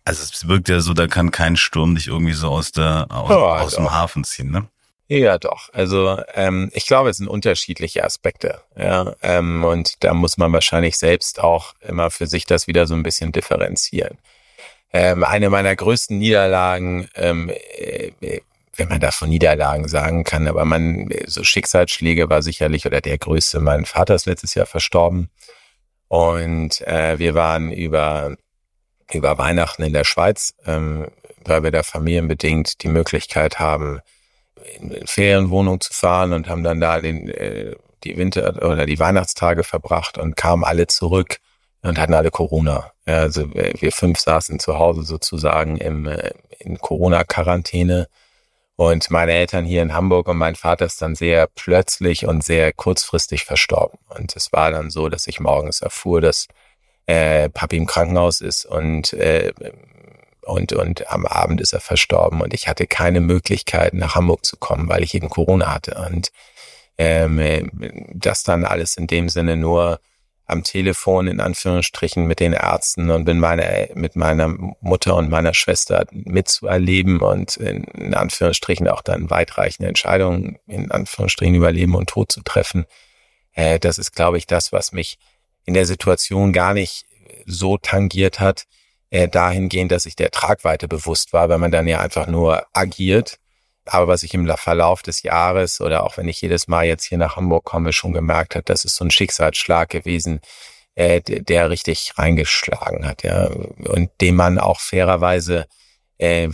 also es wirkt ja so, da kann kein Sturm dich irgendwie so aus der aus, Ja, aus dem. Hafen ziehen, ne? Ja, doch. Also ähm, ich glaube, es sind unterschiedliche Aspekte. Ja, ähm, und da muss man wahrscheinlich selbst auch immer für sich das wieder so ein bisschen differenzieren. Ähm, eine meiner größten Niederlagen, ähm, äh, wenn man da von Niederlagen sagen kann, aber man so Schicksalsschläge war sicherlich oder der größte. Mein Vater ist letztes Jahr verstorben und äh, wir waren über über Weihnachten in der Schweiz, ähm, weil wir da familienbedingt die Möglichkeit haben, in in Ferienwohnung zu fahren und haben dann da den, äh, die Winter- oder die Weihnachtstage verbracht und kamen alle zurück und hatten alle Corona. Also wir wir fünf saßen zu Hause sozusagen im, äh, in Corona-Quarantäne und meine Eltern hier in Hamburg und mein Vater ist dann sehr plötzlich und sehr kurzfristig verstorben. Und es war dann so, dass ich morgens erfuhr, dass äh, Papi im Krankenhaus ist und äh, und und am Abend ist er verstorben und ich hatte keine Möglichkeit nach Hamburg zu kommen, weil ich eben Corona hatte und ähm, äh, das dann alles in dem Sinne nur am Telefon in Anführungsstrichen mit den Ärzten und bin meine, mit meiner Mutter und meiner Schwester mitzuerleben und in, in Anführungsstrichen auch dann weitreichende Entscheidungen in Anführungsstrichen über Leben und Tod zu treffen. Äh, das ist, glaube ich, das, was mich in der Situation gar nicht so tangiert hat, äh, dahingehend, dass ich der Tragweite bewusst war, weil man dann ja einfach nur agiert. Aber was ich im Verlauf des Jahres oder auch wenn ich jedes Mal jetzt hier nach Hamburg komme, schon gemerkt hat, das ist so ein Schicksalsschlag gewesen, äh, der, richtig reingeschlagen hat, ja. Und dem man auch fairerweise äh,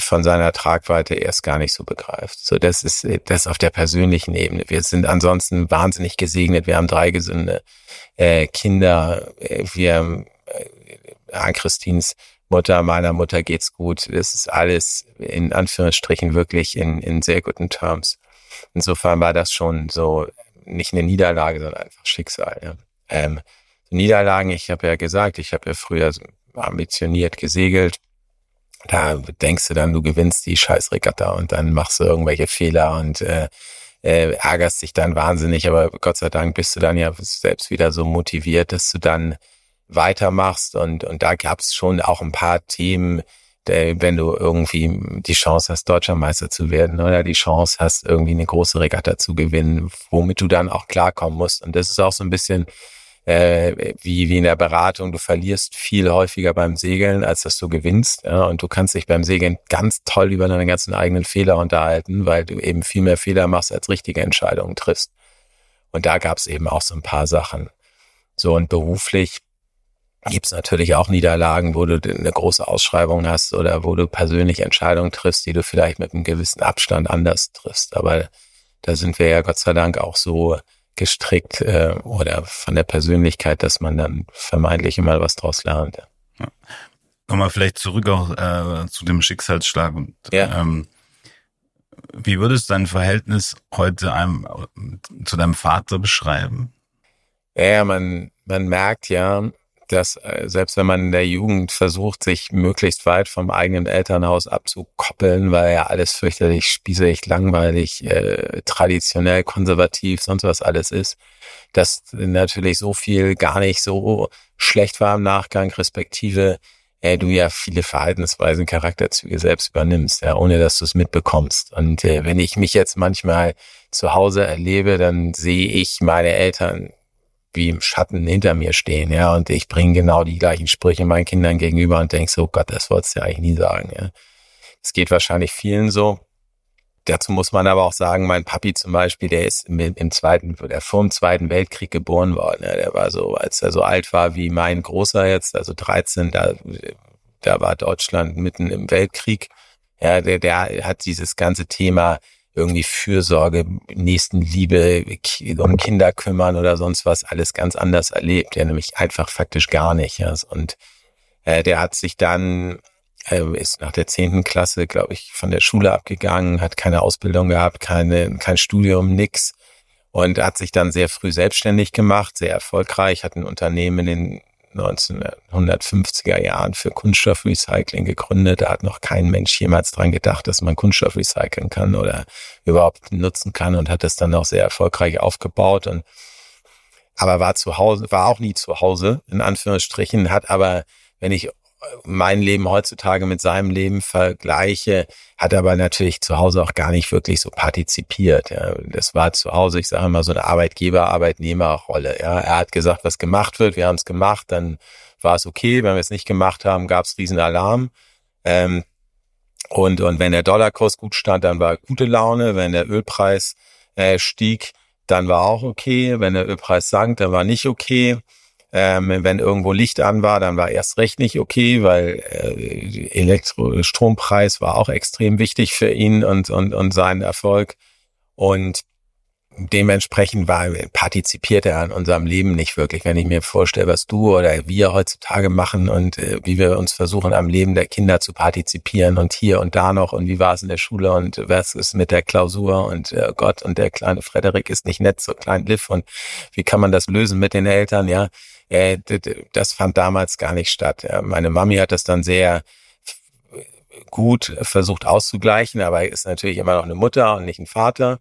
von seiner Tragweite erst gar nicht so begreift. So, das ist das auf der persönlichen Ebene. Wir sind ansonsten wahnsinnig gesegnet. Wir haben drei gesunde äh, Kinder. Wir, äh, an Christins Mutter, meiner Mutter geht's gut. Das ist alles in Anführungsstrichen wirklich in, in sehr guten Terms. Insofern war das schon so nicht eine Niederlage, sondern einfach Schicksal. Ja. Ähm, Niederlagen, ich habe ja gesagt, ich habe ja früher ambitioniert gesegelt. Da denkst du dann, du gewinnst die Scheißregatta und dann machst du irgendwelche Fehler und äh, äh, ärgerst dich dann wahnsinnig, aber Gott sei Dank bist du dann ja selbst wieder so motiviert, dass du dann weitermachst und, und da gab's schon auch ein paar Themen, der, wenn du irgendwie die Chance hast, deutscher Meister zu werden oder die Chance hast, irgendwie eine große Regatta zu gewinnen, womit du dann auch klarkommen musst. Und das ist auch so ein bisschen äh, wie, wie in der Beratung, du verlierst viel häufiger beim Segeln, als dass du gewinnst. Ja? Und du kannst dich beim Segeln ganz toll über deine ganzen eigenen Fehler unterhalten, weil du eben viel mehr Fehler machst, als richtige Entscheidungen triffst. Und da gab es eben auch so ein paar Sachen. So und beruflich gibt's natürlich auch Niederlagen, wo du eine große Ausschreibung hast oder wo du persönlich Entscheidungen triffst, die du vielleicht mit einem gewissen Abstand anders triffst. Aber da sind wir ja Gott sei Dank auch so gestrickt äh, oder von der Persönlichkeit, dass man dann vermeintlich immer was draus lernt. Ja. Nochmal vielleicht zurück auch äh, zu dem Schicksalsschlag. Und, ja. ähm, wie würdest du dein Verhältnis heute einem, zu deinem Vater beschreiben? Ja, man, man merkt ja, dass äh, selbst wenn man in der Jugend versucht, sich möglichst weit vom eigenen Elternhaus abzukoppeln, weil ja alles fürchterlich spießig, langweilig, äh, traditionell, konservativ, sonst was alles ist, dass natürlich so viel gar nicht so schlecht war im Nachgang, respektive äh, du ja viele Verhaltensweisen, Charakterzüge selbst übernimmst, ja, ohne dass du es mitbekommst. Und äh, wenn ich mich jetzt manchmal zu Hause erlebe, dann sehe ich meine Eltern wie im Schatten hinter mir stehen, ja, und ich bringe genau die gleichen Sprüche meinen Kindern gegenüber und denke so, Gott, das wolltest du ja eigentlich nie sagen, ja. Es geht wahrscheinlich vielen so. Dazu muss man aber auch sagen, mein Papi zum Beispiel, der ist im, im zweiten, der vor dem Zweiten Weltkrieg geboren worden. Ja, der war so, als er so alt war wie mein Großer jetzt, also 13, da, da war Deutschland mitten im Weltkrieg. Ja, der, der hat dieses ganze Thema irgendwie Fürsorge, Nächstenliebe, um Kinder kümmern oder sonst was, alles ganz anders erlebt. Ja, nämlich einfach faktisch gar nicht. Ja. Und äh, der hat sich dann, äh, ist nach der zehnten Klasse, glaube ich, von der Schule abgegangen, hat keine Ausbildung gehabt, keine, kein Studium, nix. Und hat sich dann sehr früh selbstständig gemacht, sehr erfolgreich, hat ein Unternehmen in den 1950er Jahren für Kunststoffrecycling gegründet. Da hat noch kein Mensch jemals dran gedacht, dass man Kunststoff recyceln kann oder überhaupt nutzen kann und hat das dann auch sehr erfolgreich aufgebaut und aber war zu Hause, war auch nie zu Hause, in Anführungsstrichen, hat aber, wenn ich mein Leben heutzutage mit seinem Leben vergleiche, hat aber natürlich zu Hause auch gar nicht wirklich so partizipiert. Ja. Das war zu Hause, ich sage immer, so eine Arbeitgeber-Arbeitnehmer-Rolle. Ja. Er hat gesagt, was gemacht wird, wir haben es gemacht, dann war es okay. Wenn wir es nicht gemacht haben, gab es riesen Alarm. Ähm, und, und wenn der Dollarkurs gut stand, dann war gute Laune. Wenn der Ölpreis äh, stieg, dann war auch okay. Wenn der Ölpreis sank, dann war nicht okay. Ähm, wenn irgendwo Licht an war, dann war erst recht nicht okay, weil äh, Elektrostrompreis war auch extrem wichtig für ihn und, und, und seinen Erfolg. Und dementsprechend war, partizipiert er an unserem Leben nicht wirklich. Wenn ich mir vorstelle, was du oder wir heutzutage machen und äh, wie wir uns versuchen, am Leben der Kinder zu partizipieren und hier und da noch und wie war es in der Schule und was ist mit der Klausur und äh, Gott und der kleine Frederik ist nicht nett, so klein Liv und wie kann man das lösen mit den Eltern, ja äh, das fand damals gar nicht statt. Meine Mami hat das dann sehr gut versucht auszugleichen, aber ist natürlich immer noch eine Mutter und nicht ein Vater.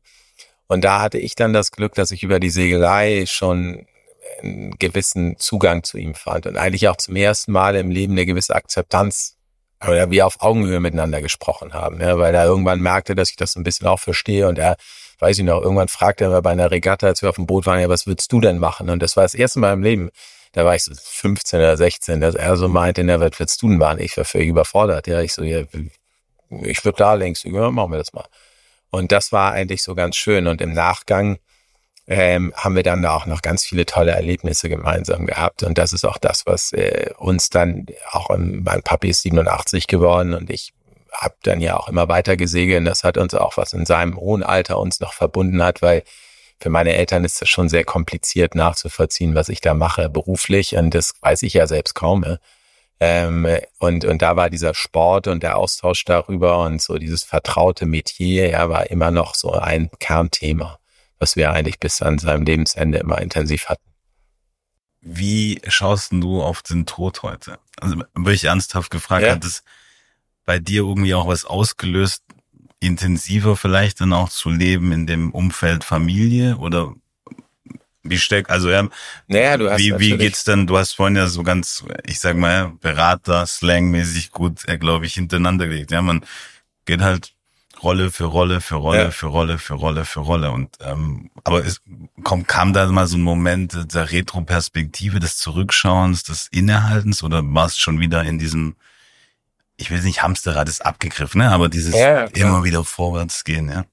Und da hatte ich dann das Glück, dass ich über die Segelei schon einen gewissen Zugang zu ihm fand und eigentlich auch zum ersten Mal im Leben eine gewisse Akzeptanz oder wir auf Augenhöhe miteinander gesprochen haben, ja, weil er irgendwann merkte, dass ich das ein bisschen auch verstehe und er weiß ich noch, irgendwann fragte er bei einer Regatta, als wir auf dem Boot waren, ja, was würdest du denn machen? Und das war das erste Mal im Leben, da war ich so 15 oder 16, dass er so meinte, na, was willst du denn machen? Ich war völlig überfordert. Ja, ich so, ja, ich würde da links, ja, machen wir das mal. Und das war eigentlich so ganz schön. Und im Nachgang ähm, haben wir dann auch noch ganz viele tolle Erlebnisse gemeinsam gehabt. Und das ist auch das, was äh, uns dann auch, im, mein Papi ist 87 geworden und ich habe dann ja auch immer weiter gesegelt. Das hat uns auch was in seinem hohen Alter uns noch verbunden hat, weil für meine Eltern ist das schon sehr kompliziert nachzuvollziehen, was ich da mache beruflich. Und das weiß ich ja selbst kaum. Ähm, und, und da war dieser Sport und der Austausch darüber und so dieses vertraute Metier, ja, war immer noch so ein Kernthema, was wir eigentlich bis an seinem Lebensende immer intensiv hatten. Wie schaust du auf den Tod heute? Also wirklich ernsthaft gefragt, ja. hat es bei dir irgendwie auch was ausgelöst, intensiver vielleicht dann auch zu leben in dem Umfeld Familie oder wie steckt, also ja, naja, du hast wie, wie geht's dann, du hast vorhin ja so ganz, ich sag mal, Berater, Slang-mäßig gut, äh, glaube ich, hintereinander gelegt. Ja, man geht halt Rolle für Rolle für Rolle ja. für Rolle für Rolle für Rolle und ähm, aber es kommt kam da mal so ein Moment der Retro-Perspektive des Zurückschauens, des Innehaltens oder warst schon wieder in diesem ich will nicht Hamsterrad ist abgegriffen, ne? aber dieses ja, immer wieder vorwärts gehen, ja.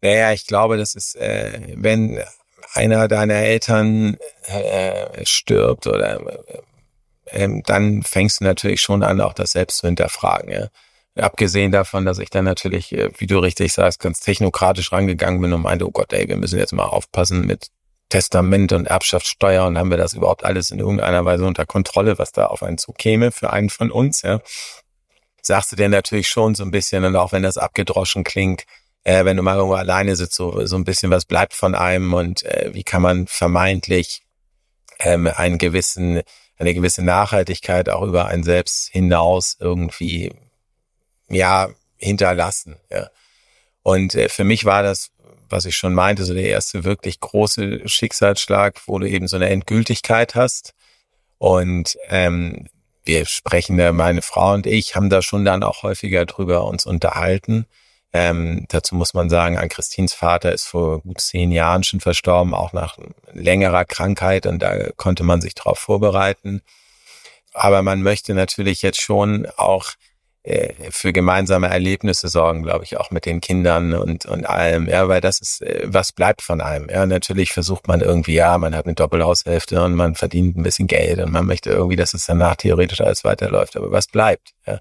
Naja, ich glaube, das ist, äh, wenn einer deiner Eltern äh, stirbt oder äh, äh, dann fängst du natürlich schon an, auch das selbst zu hinterfragen. Ja? Abgesehen davon, dass ich dann natürlich, äh, wie du richtig sagst, ganz technokratisch rangegangen bin und meinte, oh Gott, ey, wir müssen jetzt mal aufpassen mit Testament und Erbschaftssteuer und haben wir das überhaupt alles in irgendeiner Weise unter Kontrolle, was da auf einen zukäme für einen von uns, ja sagst du dir natürlich schon so ein bisschen, und auch wenn das abgedroschen klingt, äh, wenn du mal irgendwo alleine sitzt, so, so ein bisschen was bleibt von einem und äh, wie kann man vermeintlich ähm, einen gewissen, eine gewisse Nachhaltigkeit auch über einen selbst hinaus irgendwie, ja, hinterlassen, ja. Und äh, für mich war das, was ich schon meinte, so der erste wirklich große Schicksalsschlag, wo du eben so eine Endgültigkeit hast. Und ähm, wir sprechen, meine Frau und ich haben da schon dann auch häufiger drüber uns unterhalten. Ähm, dazu muss man sagen, an Christins Vater ist vor gut zehn Jahren schon verstorben, auch nach längerer Krankheit und da konnte man sich darauf vorbereiten. Aber man möchte natürlich jetzt schon auch für gemeinsame Erlebnisse sorgen, glaube ich, auch mit den Kindern und, und allem, ja, weil das ist, äh, was bleibt von einem. Ja, natürlich versucht man irgendwie, ja, man hat eine Doppelhaushälfte und man verdient ein bisschen Geld und man möchte irgendwie, dass es danach theoretisch alles weiterläuft, aber was bleibt? Ja?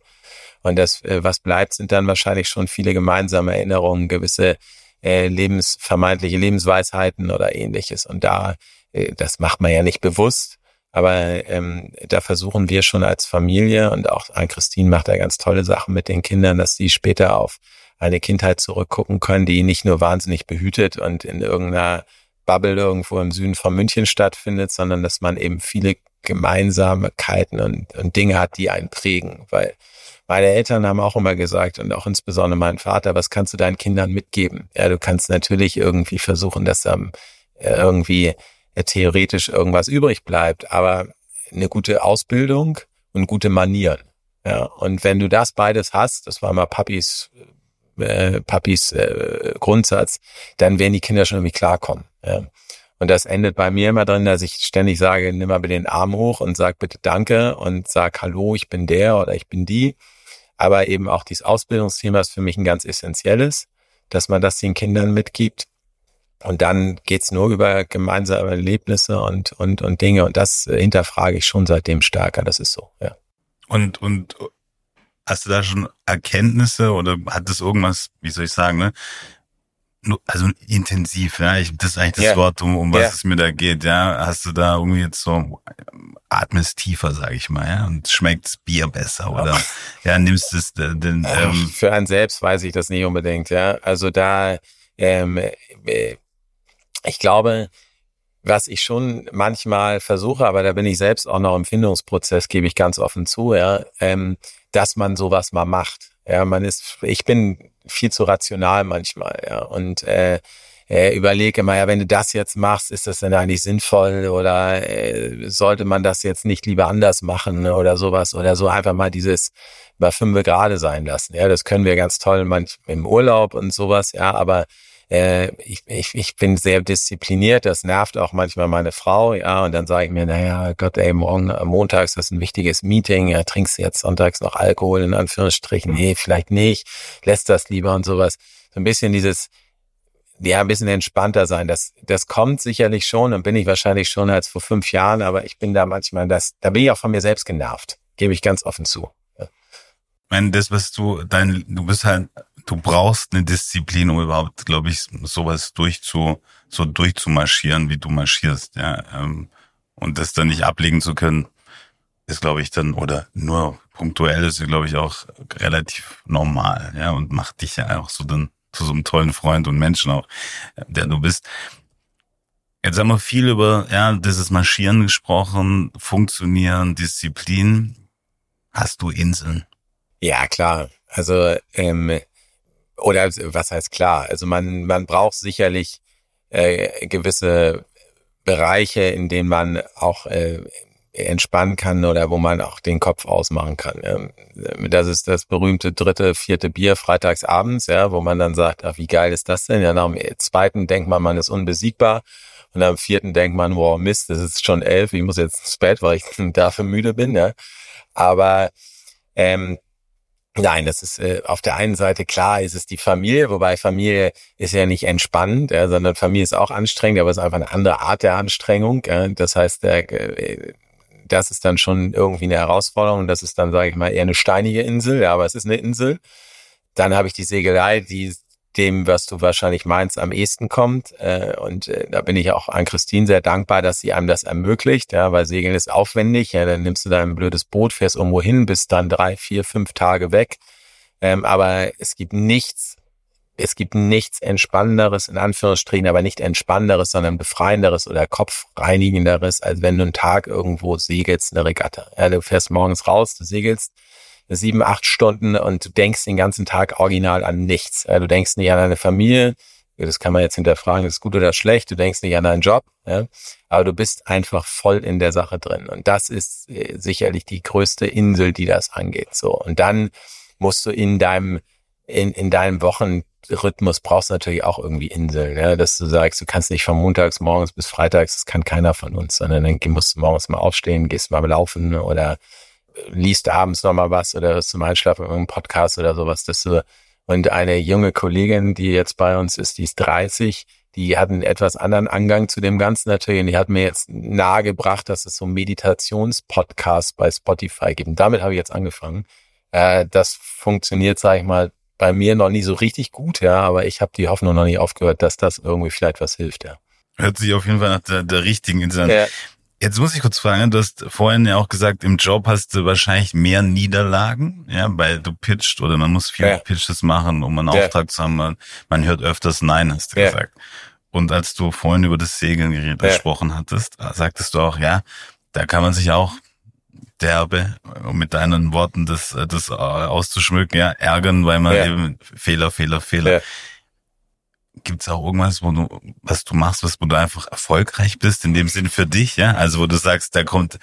Und das, äh, was bleibt, sind dann wahrscheinlich schon viele gemeinsame Erinnerungen, gewisse äh, Lebens, vermeintliche Lebensweisheiten oder ähnliches. Und da, äh, das macht man ja nicht bewusst, aber ähm, da versuchen wir schon als Familie und auch an Christine macht da ganz tolle Sachen mit den Kindern, dass sie später auf eine Kindheit zurückgucken können, die nicht nur wahnsinnig behütet und in irgendeiner Bubble irgendwo im Süden von München stattfindet, sondern dass man eben viele Gemeinsamkeiten und, und Dinge hat, die einen prägen. Weil meine Eltern haben auch immer gesagt und auch insbesondere mein Vater, was kannst du deinen Kindern mitgeben? Ja, du kannst natürlich irgendwie versuchen, dass irgendwie äh, theoretisch irgendwas übrig bleibt, aber eine gute Ausbildung und gute Manieren. Ja, und wenn du das beides hast, das war mal Papis, äh, Papis äh, Grundsatz, dann werden die Kinder schon irgendwie klarkommen. Ja. Und das endet bei mir immer drin, dass ich ständig sage, nimm mal bitte den Arm hoch und sag bitte Danke und sag Hallo, ich bin der oder ich bin die. Aber eben auch dieses Ausbildungsthema ist für mich ein ganz essentielles, dass man das den Kindern mitgibt. Und dann geht's nur über gemeinsame Erlebnisse und, und, und Dinge. Und das äh, hinterfrage ich schon seitdem stärker. Das ist so, ja. Und, und hast du da schon Erkenntnisse oder hat das irgendwas, wie soll ich sagen, ne? Also intensiv, ja. Ich, das ist eigentlich das yeah. Wort, um, um was yeah. es mir da geht, ja. Hast du da irgendwie jetzt so, atmest tiefer, sag ich mal, ja, und schmeckt's Bier besser oder ja, nimmst es den, den ähm, Für einen selbst weiß ich das nicht unbedingt, ja. Also da, ähm, äh, ich glaube, was ich schon manchmal versuche, aber da bin ich selbst auch noch im Findungsprozess, gebe ich ganz offen zu, ja, ähm, dass man sowas mal macht. Ja, man ist, ich bin viel zu rational manchmal, ja, und äh, äh, überlege immer, ja, wenn du das jetzt machst, ist das denn eigentlich sinnvoll oder äh, sollte man das jetzt nicht lieber anders machen oder sowas oder so einfach mal dieses bei fünf Grade sein lassen. Ja, das können wir ganz toll manch im Urlaub und sowas, ja, aber äh, ich, ich, ich bin sehr diszipliniert, das nervt auch manchmal meine Frau, ja, und dann sage ich mir, naja, Gott, ey, morgen, äh, montags ist ein wichtiges Meeting, ja, trinkst du jetzt sonntags noch Alkohol, in Anführungsstrichen, nee, vielleicht nicht, lässt das lieber und sowas. So ein bisschen dieses, ja, ein bisschen entspannter sein. Das, das kommt sicherlich schon und bin ich wahrscheinlich schon als vor fünf Jahren, aber ich bin da manchmal, das, da bin ich auch von mir selbst genervt. Gebe ich ganz offen zu. Ja. meine, das, was du, dein, du bist halt, du brauchst eine Disziplin, um überhaupt, glaube ich, sowas durchzu, so durchzumarschieren, wie du marschierst, ja. Ähm, und das dann nicht ablegen zu können, ist, glaube ich, dann, oder nur punktuell ist, glaube ich, auch relativ normal, ja, und macht dich ja auch so dann zu so einem tollen Freund und Menschen auch, der du bist. Jetzt haben wir viel über, ja, dieses Marschieren gesprochen, Funktionieren, Disziplin. Hast du Inseln? Ja, klar. Also, ähm, oder was heißt klar? Also man, man braucht sicherlich äh, gewisse Bereiche, in denen man auch äh, entspannen kann oder wo man auch den Kopf ausmachen kann. Ja. Das ist das berühmte dritte, vierte Bier freitags abends, ja, wo man dann sagt, ach, wie geil ist das denn? Ja, nach dem zweiten denkt man, man ist unbesiegbar. Und am vierten denkt man, wow, Mist, das ist schon elf, ich muss jetzt ins Bett, weil ich dafür müde bin, ja. Aber ähm, Nein, das ist äh, auf der einen Seite klar, ist es die Familie, wobei Familie ist ja nicht entspannend, ja, sondern Familie ist auch anstrengend, aber es ist einfach eine andere Art der Anstrengung. Ja. Das heißt, äh, das ist dann schon irgendwie eine Herausforderung. Das ist dann, sage ich mal, eher eine steinige Insel, ja, aber es ist eine Insel. Dann habe ich die Segelei, die dem, was du wahrscheinlich meinst, am ehesten kommt. Äh, und äh, da bin ich auch an Christine sehr dankbar, dass sie einem das ermöglicht, ja, weil Segeln ist aufwendig. Ja, dann nimmst du da ein blödes Boot, fährst irgendwo hin, bist dann drei, vier, fünf Tage weg. Ähm, aber es gibt nichts, es gibt nichts Entspannenderes, in Anführungsstrichen, aber nicht Entspannenderes, sondern Befreienderes oder Kopfreinigenderes, als wenn du einen Tag irgendwo segelst, eine Regatta. Ja, du fährst morgens raus, du segelst, sieben, acht Stunden und du denkst den ganzen Tag original an nichts. Du denkst nicht an deine Familie, das kann man jetzt hinterfragen, ist gut oder schlecht, du denkst nicht an deinen Job, ja? aber du bist einfach voll in der Sache drin. Und das ist äh, sicherlich die größte Insel, die das angeht. So. Und dann musst du in deinem, in, in deinem Wochenrhythmus brauchst du natürlich auch irgendwie Inseln, ja? dass du sagst, du kannst nicht von montags morgens bis freitags, das kann keiner von uns, sondern dann musst du morgens mal aufstehen, gehst mal laufen oder liest abends noch mal was oder hörst zum Einschlafen irgendeinen Podcast oder sowas, dass du und eine junge Kollegin, die jetzt bei uns ist, die ist 30, die hat einen etwas anderen Angang zu dem Ganzen natürlich und die hat mir jetzt nahegebracht, dass es so Meditationspodcasts bei Spotify gibt. Und damit habe ich jetzt angefangen. Äh, das funktioniert, sage ich mal, bei mir noch nie so richtig gut, ja, aber ich habe die Hoffnung noch nie aufgehört, dass das irgendwie vielleicht was hilft, ja. Hört sich auf jeden Fall nach der, der richtigen Insel an. Ja. Jetzt muss ich kurz fragen, du hast vorhin ja auch gesagt, im Job hast du wahrscheinlich mehr Niederlagen, ja, weil du pitcht oder man muss viele ja. Pitches machen, um einen ja. Auftrag zu haben. Man, man hört öfters Nein, hast du ja. gesagt. Und als du vorhin über das Segeln gesprochen hattest, sagtest du auch, ja, da kann man sich auch derbe, um mit deinen Worten das, das auszuschmücken, ja, ärgern, weil man eben Fehler, Fehler, Fehler. Gibt es auch irgendwas, wo du, was du machst, was wo du einfach erfolgreich bist, in dem Sinn für dich, ja? Also wo du sagst, da kommt,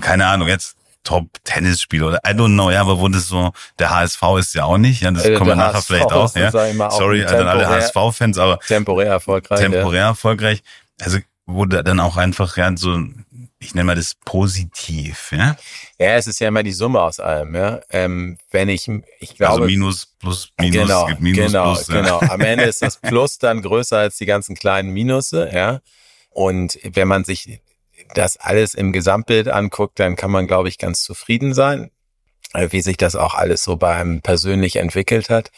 keine Ahnung, jetzt Top-Tennisspieler oder I don't know, ja, aber wo das so, der HSV ist ja auch nicht, ja, das äh, kommen wir nachher HSV vielleicht auch, ja. Sorry an alle HSV-Fans, aber temporär erfolgreich. Temporär ja. erfolgreich. Also wo du dann auch einfach ja so ich nenne mal das positiv, ja? Ja, es ist ja immer die Summe aus allem, ja. Ähm, wenn ich, ich also glaube. Also Minus, Plus, Minus, genau, gibt Minus, genau, Plus. Ja. Genau, am Ende ist das Plus dann größer als die ganzen kleinen Minusse, ja. Und wenn man sich das alles im Gesamtbild anguckt, dann kann man, glaube ich, ganz zufrieden sein, äh, wie sich das auch alles so bei einem persönlich entwickelt hat.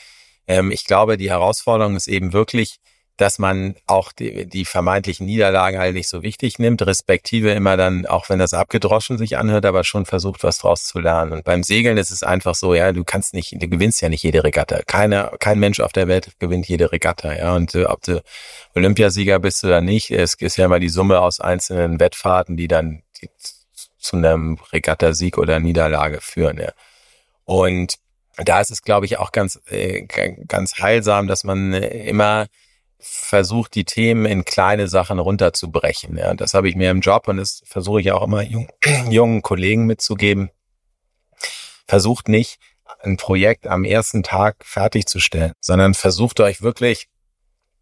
Ähm, ich glaube, die Herausforderung ist eben wirklich, dass man auch die, die vermeintlichen Niederlagen halt nicht so wichtig nimmt, respektive immer dann, auch wenn das abgedroschen sich anhört, aber schon versucht, was draus zu lernen. Und beim Segeln ist es einfach so, ja, du kannst nicht, du gewinnst ja nicht jede Regatta. Keiner, kein Mensch auf der Welt gewinnt jede Regatta, ja. Und äh, ob du Olympiasieger bist oder nicht, es ist ja immer die Summe aus einzelnen Wettfahrten, die dann die, zu einem Regattasieg oder Niederlage führen, ja. Und da ist es, glaube ich, auch ganz, äh, ganz heilsam, dass man immer versucht, die Themen in kleine Sachen runterzubrechen. Ja, das habe ich mir im Job und das versuche ich auch immer jung, jungen Kollegen mitzugeben. Versucht nicht, ein Projekt am ersten Tag fertigzustellen, sondern versucht euch wirklich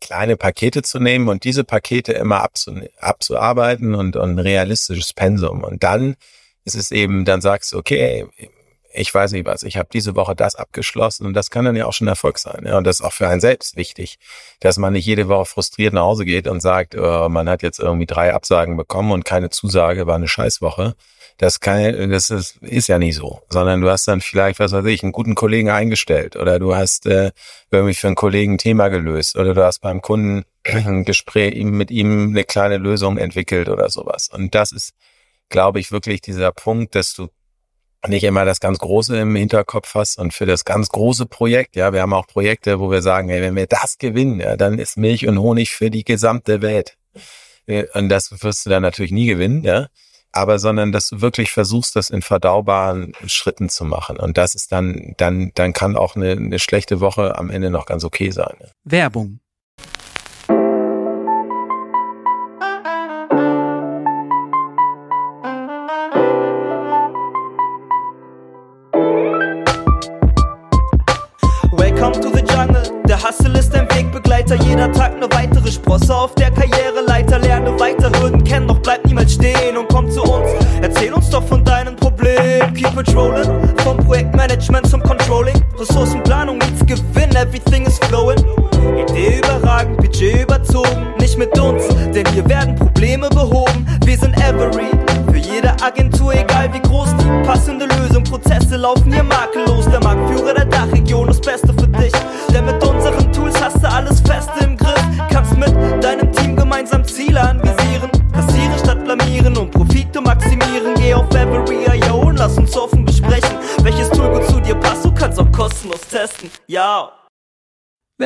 kleine Pakete zu nehmen und diese Pakete immer abzu abzuarbeiten und, und ein realistisches Pensum. Und dann ist es eben, dann sagst du, okay, ich weiß nicht was, ich habe diese Woche das abgeschlossen und das kann dann ja auch schon Erfolg sein. Ja, und das ist auch für einen selbst wichtig, dass man nicht jede Woche frustriert nach Hause geht und sagt, oh, man hat jetzt irgendwie drei Absagen bekommen und keine Zusage, war eine Scheißwoche. Das kann, das ist, ist ja nicht so, sondern du hast dann vielleicht, was weiß ich, einen guten Kollegen eingestellt oder du hast äh, irgendwie für einen Kollegen ein Thema gelöst oder du hast beim Kunden ein Gespräch mit ihm eine kleine Lösung entwickelt oder sowas. Und das ist, glaube ich, wirklich dieser Punkt, dass du nicht immer das ganz Große im Hinterkopf hast und für das ganz große Projekt, ja, wir haben auch Projekte, wo wir sagen, hey, wenn wir das gewinnen, ja, dann ist Milch und Honig für die gesamte Welt. Und das wirst du dann natürlich nie gewinnen, ja aber sondern dass du wirklich versuchst, das in verdaubaren Schritten zu machen. Und das ist dann, dann, dann kann auch eine, eine schlechte Woche am Ende noch ganz okay sein. Werbung. Sprosse auf der Karriereleiter. Lerne weiter, Hürden kennen, doch bleib niemals stehen und komm zu uns. Erzähl uns doch von deinen Problemen. Keep it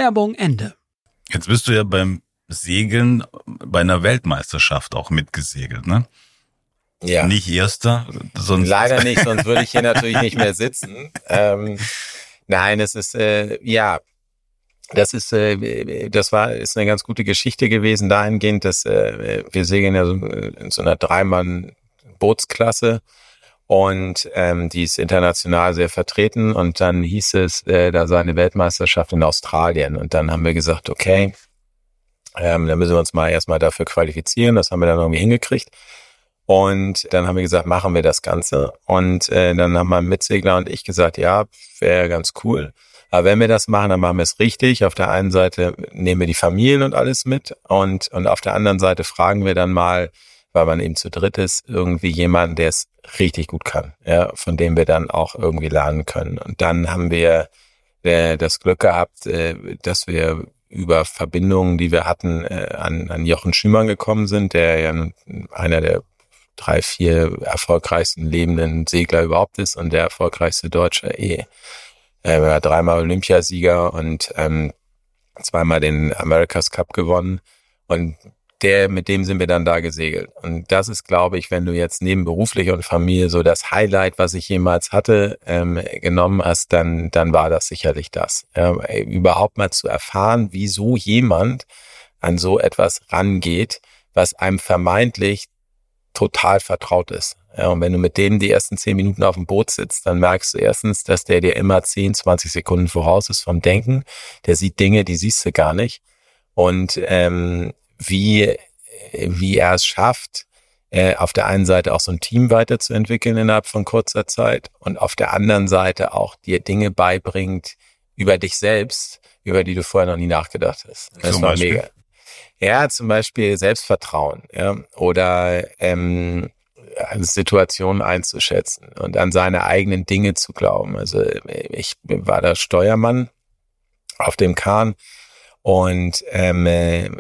Werbung Ende. Jetzt bist du ja beim Segeln bei einer Weltmeisterschaft auch mitgesegelt, ne? Ja. Nicht erster, sonst. Leider nicht, sonst würde ich hier natürlich nicht mehr sitzen. Ähm, nein, es ist äh, ja, das ist, äh, das war ist eine ganz gute Geschichte gewesen dahingehend, dass äh, wir segeln ja so, äh, in so einer Dreimann Bootsklasse und ähm, die ist international sehr vertreten und dann hieß es, äh, da sei eine Weltmeisterschaft in Australien und dann haben wir gesagt, okay, ähm, dann müssen wir uns mal erstmal dafür qualifizieren, das haben wir dann irgendwie hingekriegt. Und dann haben wir gesagt, machen wir das Ganze. Und äh, dann haben mein Mitsegler und ich gesagt, ja, wäre ganz cool. Aber wenn wir das machen, dann machen wir es richtig. Auf der einen Seite nehmen wir die Familien und alles mit und, und auf der anderen Seite fragen wir dann mal, weil man eben zu dritt ist, irgendwie jemanden, der es richtig gut kann, ja, von dem wir dann auch irgendwie lernen können. Und dann haben wir äh, das Glück gehabt, äh, dass wir über Verbindungen, die wir hatten, äh, an, an Jochen Schümann gekommen sind, der ja einer der drei, vier erfolgreichsten lebenden Segler überhaupt ist und der erfolgreichste Deutsche eh. Er war dreimal Olympiasieger und ähm, zweimal den America's Cup gewonnen. Und der, mit dem sind wir dann da gesegelt. Und das ist, glaube ich, wenn du jetzt neben beruflich und Familie so das Highlight, was ich jemals hatte, ähm, genommen hast, dann, dann war das sicherlich das. Ja, überhaupt mal zu erfahren, wieso jemand an so etwas rangeht, was einem vermeintlich total vertraut ist. Ja, und wenn du mit dem die ersten zehn Minuten auf dem Boot sitzt, dann merkst du erstens, dass der dir immer 10, 20 Sekunden voraus ist vom Denken. Der sieht Dinge, die siehst du gar nicht. Und ähm, wie, wie er es schafft, äh, auf der einen Seite auch so ein Team weiterzuentwickeln innerhalb von kurzer Zeit und auf der anderen Seite auch dir Dinge beibringt über dich selbst, über die du vorher noch nie nachgedacht hast. Das Zum war Beispiel? mega. Ja, zum Beispiel Selbstvertrauen, ja, oder ähm, Situationen einzuschätzen und an seine eigenen Dinge zu glauben. Also ich war da Steuermann auf dem Kahn und ähm, äh,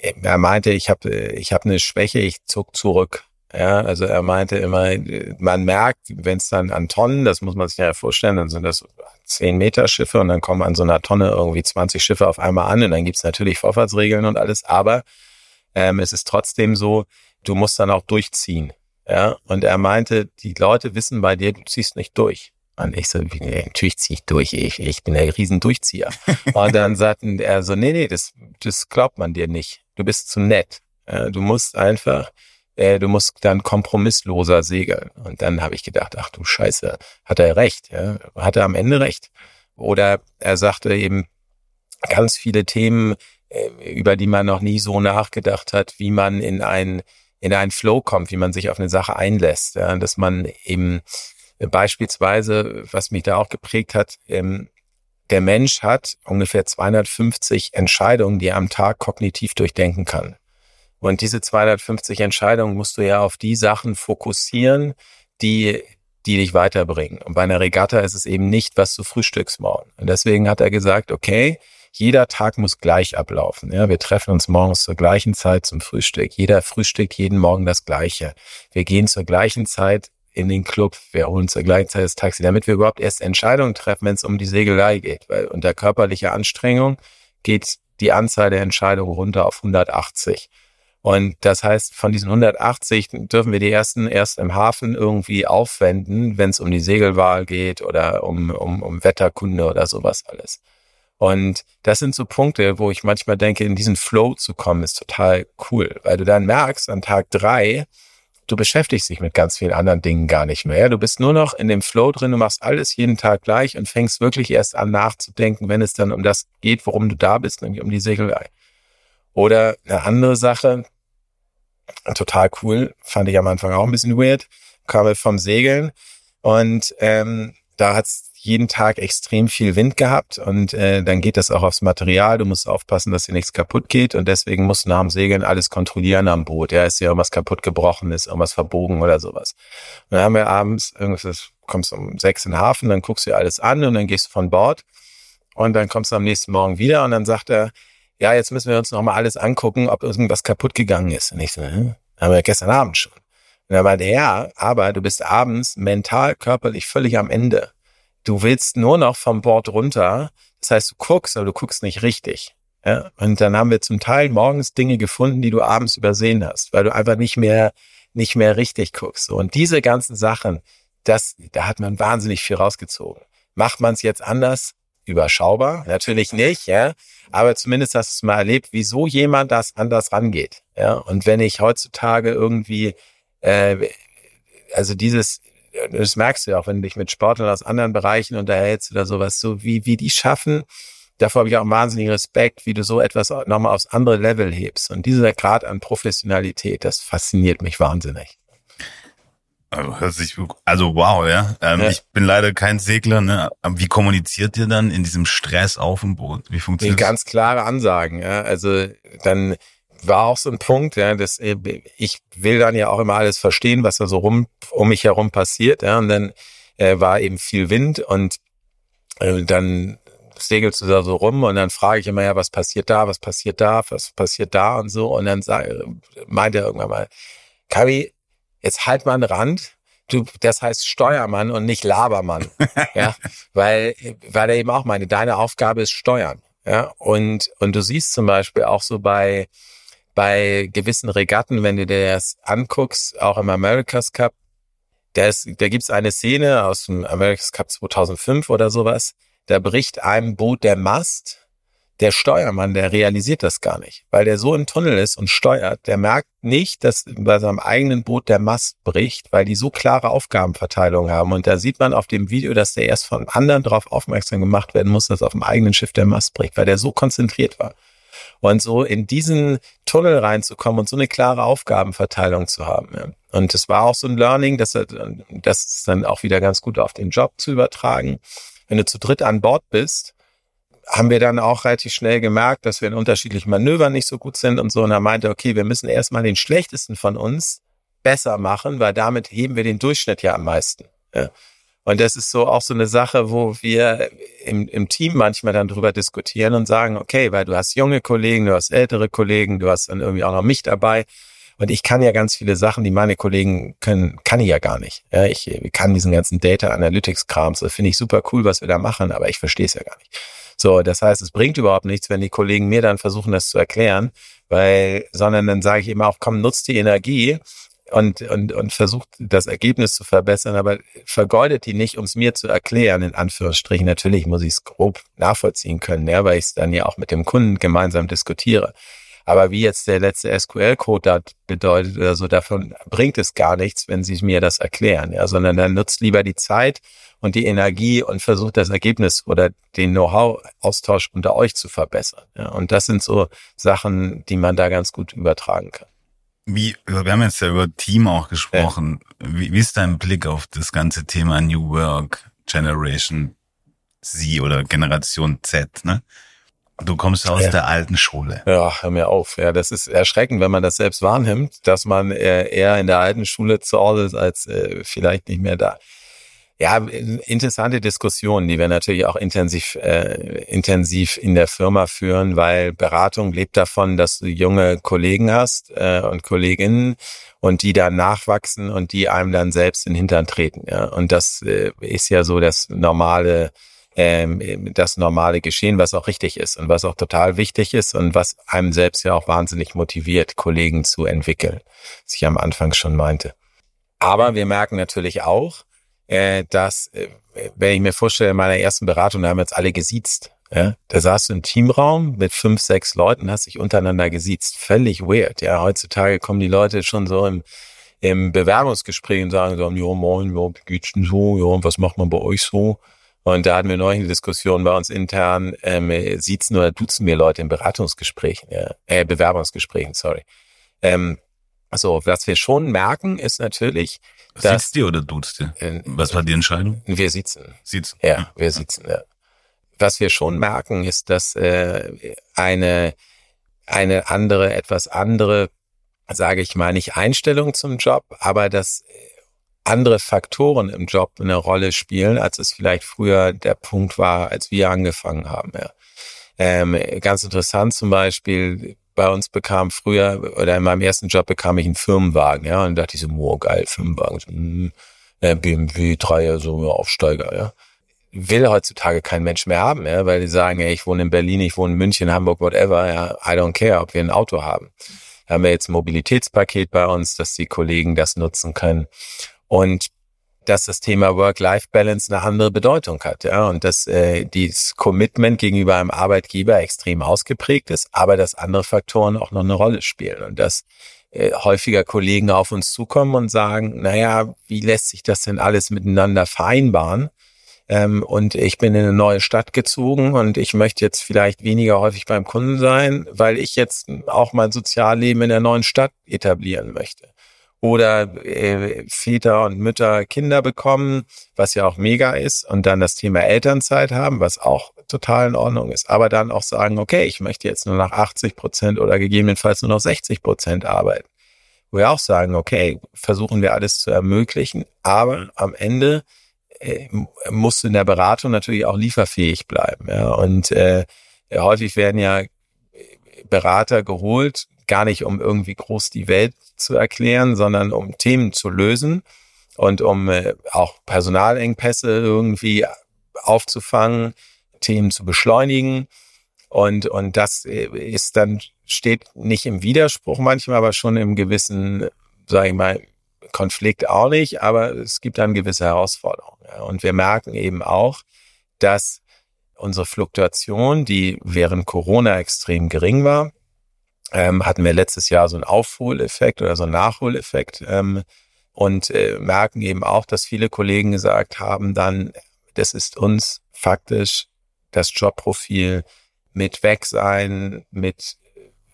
er meinte, ich habe ich hab eine Schwäche, ich zuck zurück. Ja, also er meinte immer, man merkt, wenn es dann an Tonnen, das muss man sich ja vorstellen, dann sind das 10 Meter Schiffe und dann kommen an so einer Tonne irgendwie 20 Schiffe auf einmal an und dann gibt's natürlich Vorfahrtsregeln und alles, aber ähm, es ist trotzdem so, du musst dann auch durchziehen. Ja, und er meinte, die Leute wissen bei dir, du ziehst nicht durch. Und ich so, nee, natürlich ziehe ich durch, ich, ich bin der Riesendurchzieher. und dann sagten er so, nee, nee, das, das glaubt man dir nicht. Du bist zu nett. Ja, du musst einfach, äh, du musst dann kompromissloser segeln. Und dann habe ich gedacht, ach du Scheiße, hat er recht, ja, hat er am Ende recht. Oder er sagte eben ganz viele Themen, äh, über die man noch nie so nachgedacht hat, wie man in ein in einen Flow kommt, wie man sich auf eine Sache einlässt, ja, dass man eben beispielsweise, was mich da auch geprägt hat, ähm, der Mensch hat ungefähr 250 Entscheidungen, die er am Tag kognitiv durchdenken kann. Und diese 250 Entscheidungen musst du ja auf die Sachen fokussieren, die die dich weiterbringen. Und bei einer Regatta ist es eben nicht, was du frühstückst morgen. Und deswegen hat er gesagt, okay, jeder Tag muss gleich ablaufen. Ja, wir treffen uns morgens zur gleichen Zeit zum Frühstück. Jeder frühstückt jeden Morgen das Gleiche. Wir gehen zur gleichen Zeit in den Club, wir holen zur gleichen Zeit das Taxi, damit wir überhaupt erst Entscheidungen treffen, wenn es um die Segelei geht. Weil unter körperlicher Anstrengung geht die Anzahl der Entscheidungen runter auf 180. Und das heißt, von diesen 180 dürfen wir die ersten erst im Hafen irgendwie aufwenden, wenn es um die Segelwahl geht oder um, um, um Wetterkunde oder sowas alles. Und das sind so Punkte, wo ich manchmal denke, in diesen Flow zu kommen, ist total cool, weil du dann merkst, an Tag drei, du beschäftigst dich mit ganz vielen anderen Dingen gar nicht mehr. Du bist nur noch in dem Flow drin, du machst alles jeden Tag gleich und fängst wirklich erst an nachzudenken, wenn es dann um das geht, worum du da bist, nämlich um die Segelei. Oder eine andere Sache, total cool, fand ich am Anfang auch ein bisschen weird, kam vom Segeln und ähm, da hat's jeden Tag extrem viel Wind gehabt und äh, dann geht das auch aufs Material. Du musst aufpassen, dass hier nichts kaputt geht und deswegen musst du nach dem Segeln alles kontrollieren am Boot. Ja, ist ja irgendwas kaputt gebrochen, ist irgendwas verbogen oder sowas. Und dann haben wir abends, irgendwas, kommst um sechs in den Hafen, dann guckst du dir alles an und dann gehst du von Bord und dann kommst du am nächsten Morgen wieder und dann sagt er, ja, jetzt müssen wir uns nochmal alles angucken, ob irgendwas kaputt gegangen ist. Und ich so, hm? haben wir gestern Abend schon. Und er meinte, ja, aber du bist abends mental, körperlich völlig am Ende du willst nur noch vom Board runter. Das heißt, du guckst, aber du guckst nicht richtig. Ja? Und dann haben wir zum Teil morgens Dinge gefunden, die du abends übersehen hast, weil du einfach nicht mehr, nicht mehr richtig guckst. Und diese ganzen Sachen, das, da hat man wahnsinnig viel rausgezogen. Macht man es jetzt anders? Überschaubar? Natürlich nicht, ja. Aber zumindest hast du mal erlebt, wieso jemand das anders rangeht. Ja. Und wenn ich heutzutage irgendwie, äh, also dieses, das merkst du ja auch, wenn du dich mit Sportlern aus anderen Bereichen unterhältst oder sowas, so wie, wie die schaffen, davor habe ich auch einen wahnsinnigen Respekt, wie du so etwas nochmal aufs andere Level hebst. Und dieser Grad an Professionalität, das fasziniert mich wahnsinnig. Also, also wow, ja. Ähm, ja. Ich bin leider kein Segler, ne? Wie kommuniziert ihr dann in diesem Stress auf dem Boot? Wie funktioniert das? Ganz klare Ansagen, ja. Also dann war auch so ein Punkt, ja, dass äh, ich will dann ja auch immer alles verstehen, was da so rum um mich herum passiert, ja, und dann äh, war eben viel Wind und äh, dann segelst du da so rum und dann frage ich immer ja, was passiert da, was passiert da, was passiert da und so und dann meint er irgendwann mal, Kavi, jetzt halt mal einen Rand, du, das heißt Steuermann und nicht Labermann, ja, weil, weil er eben auch meine, deine Aufgabe ist Steuern, ja, und, und du siehst zum Beispiel auch so bei, bei gewissen Regatten, wenn du dir das anguckst, auch im America's Cup, da, ist, da gibt's eine Szene aus dem America's Cup 2005 oder sowas, da bricht einem Boot der Mast. Der Steuermann, der realisiert das gar nicht, weil der so im Tunnel ist und steuert, der merkt nicht, dass bei seinem eigenen Boot der Mast bricht, weil die so klare Aufgabenverteilung haben. Und da sieht man auf dem Video, dass der erst von anderen darauf aufmerksam gemacht werden muss, dass auf dem eigenen Schiff der Mast bricht, weil der so konzentriert war. Und so in diesen Tunnel reinzukommen und so eine klare Aufgabenverteilung zu haben. Ja. Und es war auch so ein Learning, dass das ist dann auch wieder ganz gut auf den Job zu übertragen. Wenn du zu dritt an Bord bist, haben wir dann auch relativ schnell gemerkt, dass wir in unterschiedlichen Manövern nicht so gut sind und so. Und er meinte, okay, wir müssen erstmal den schlechtesten von uns besser machen, weil damit heben wir den Durchschnitt ja am meisten. Ja. Und das ist so auch so eine Sache, wo wir im, im Team manchmal dann drüber diskutieren und sagen, okay, weil du hast junge Kollegen, du hast ältere Kollegen, du hast dann irgendwie auch noch mich dabei. Und ich kann ja ganz viele Sachen, die meine Kollegen können, kann ich ja gar nicht. Ja, ich kann diesen ganzen Data Analytics Kram, so finde ich super cool, was wir da machen, aber ich verstehe es ja gar nicht. So, das heißt, es bringt überhaupt nichts, wenn die Kollegen mir dann versuchen, das zu erklären, weil, sondern dann sage ich immer auch, komm, nutzt die Energie und, und, und versucht das Ergebnis zu verbessern, aber vergeudet die nicht, um es mir zu erklären, in Anführungsstrichen. Natürlich muss ich es grob nachvollziehen können, ja, weil ich es dann ja auch mit dem Kunden gemeinsam diskutiere. Aber wie jetzt der letzte SQL-Code da bedeutet oder so, davon bringt es gar nichts, wenn Sie mir das erklären, ja, sondern dann nutzt lieber die Zeit und die Energie und versucht das Ergebnis oder den Know-how-Austausch unter euch zu verbessern. Ja, und das sind so Sachen, die man da ganz gut übertragen kann. Wie, wir haben jetzt ja über Team auch gesprochen. Ja. Wie, wie ist dein Blick auf das ganze Thema New Work, Generation Z oder Generation Z, ne? Du kommst aus Ja. der alten Schule. Ja, hör mir auf. Ja, das ist erschreckend, wenn man das selbst wahrnimmt, dass man äh, eher in der alten Schule zu Hause ist, als äh, vielleicht nicht mehr da. Ja, interessante Diskussionen, die wir natürlich auch intensiv, äh, intensiv in der Firma führen, weil Beratung lebt davon, dass du junge Kollegen hast äh, und Kolleginnen und die dann nachwachsen und die einem dann selbst in den Hintern treten. Ja? Und das äh, ist ja so das normale, ähm, das normale Geschehen, was auch richtig ist und was auch total wichtig ist und was einem selbst ja auch wahnsinnig motiviert, Kollegen zu entwickeln, was ich am Anfang schon meinte. Aber wir merken natürlich auch, äh, dass, äh, wenn ich mir vorstelle, in meiner ersten Beratung, da haben wir jetzt alle gesiezt. Ja? Da saß du im Teamraum mit fünf, sechs Leuten, hast dich untereinander gesiezt. Völlig weird. Ja, heutzutage kommen die Leute schon so im, im Bewerbungsgespräch und sagen so, ja, moin, ja, wie geht's denn so? Ja, was macht man bei euch so? Und da hatten wir neulich eine Diskussion bei uns intern, ähm, siezen oder duzen wir Leute in Beratungsgesprächen, ja, äh, Bewerbungsgesprächen, sorry. Ähm, so, was wir schon merken, ist natürlich, dass Sitzt dir oder duzt dir? äh, Was war die Entscheidung? wir sitzen. Sitzt. Ja, wir sitzen, ja. Was wir schon merken, ist, dass äh, eine, eine andere, etwas andere, sage ich mal, nicht Einstellung zum Job, aber dass andere Faktoren im Job eine Rolle spielen, als es vielleicht früher der Punkt war, als wir angefangen haben. Ja. Ähm, ganz interessant zum Beispiel, bei uns bekam früher, oder in meinem ersten Job bekam ich einen Firmenwagen, ja, und dachte ich so, oh, geil, Firmenwagen, so, äh, BMW 3, so ja, Aufsteiger, ja. Will heutzutage kein Mensch mehr haben, ja, weil die sagen, ey, ich wohne in Berlin, ich wohne in München, Hamburg, whatever, ja, I don't care, ob wir ein Auto haben. Da haben wir jetzt ein Mobilitätspaket bei uns, dass die Kollegen das nutzen können. Und dass das Thema Work-Life-Balance eine andere Bedeutung hat, ja, und dass äh, dieses Commitment gegenüber einem Arbeitgeber extrem ausgeprägt ist, aber dass andere Faktoren auch noch eine Rolle spielen und dass äh, häufiger Kollegen auf uns zukommen und sagen, naja, wie lässt sich das denn alles miteinander vereinbaren? Ähm, und ich bin in eine neue Stadt gezogen und ich möchte jetzt vielleicht weniger häufig beim Kunden sein, weil ich jetzt auch mein Sozialleben in der neuen Stadt etablieren möchte oder äh, Väter und Mütter Kinder bekommen, was ja auch mega ist, und dann das Thema Elternzeit haben, was auch total in Ordnung ist, aber dann auch sagen, okay, ich möchte jetzt nur noch 80 Prozent oder gegebenenfalls nur noch 60 Prozent arbeiten. Wo wir auch sagen, okay, versuchen wir alles zu ermöglichen, aber am Ende äh, musst du in der Beratung natürlich auch lieferfähig bleiben. Ja? Und äh, häufig werden ja Berater geholt, gar nicht um irgendwie groß die Welt zu erklären, sondern um Themen zu lösen und um äh, auch Personalengpässe irgendwie aufzufangen, Themen zu beschleunigen. Und, und das äh, ist dann, steht nicht im Widerspruch manchmal, aber schon im gewissen, sage ich mal, Konflikt auch nicht, aber es gibt dann gewisse Herausforderungen. Und wir merken eben auch, dass unsere Fluktuation, die während Corona extrem gering war, ähm, hatten wir letztes Jahr so einen Aufholeffekt oder so einen Nachholeffekt ähm, und äh, merken eben auch, dass viele Kollegen gesagt haben, dann, das ist uns faktisch das Jobprofil mit weg sein, mit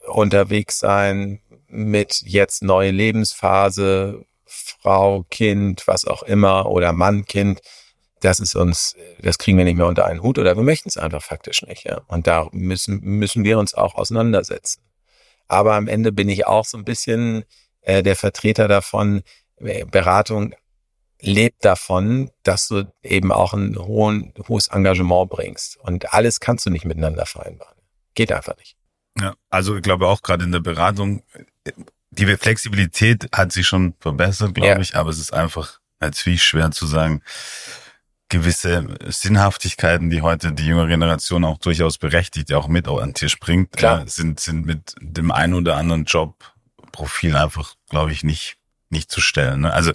unterwegs sein, mit jetzt neue Lebensphase, Frau, Kind, was auch immer oder Mann, Kind, das ist uns, das kriegen wir nicht mehr unter einen Hut oder wir möchten es einfach faktisch nicht. Ja? Und da müssen, müssen wir uns auch auseinandersetzen. Aber am Ende bin ich auch so ein bisschen äh, der Vertreter davon, äh, Beratung lebt davon, dass du eben auch ein hohen, hohes Engagement bringst. Und alles kannst du nicht miteinander vereinbaren. Geht einfach nicht. Ja, also ich glaube auch gerade in der Beratung, die Flexibilität hat sich schon verbessert, glaube Ja. ich, aber es ist einfach natürlich schwer zu sagen, gewisse Sinnhaftigkeiten, die heute die jüngere Generation auch durchaus berechtigt, auch mit an den Tisch bringt, äh, sind, sind mit dem einen oder anderen Jobprofil einfach, glaube ich, nicht nicht zu stellen. Ne? Also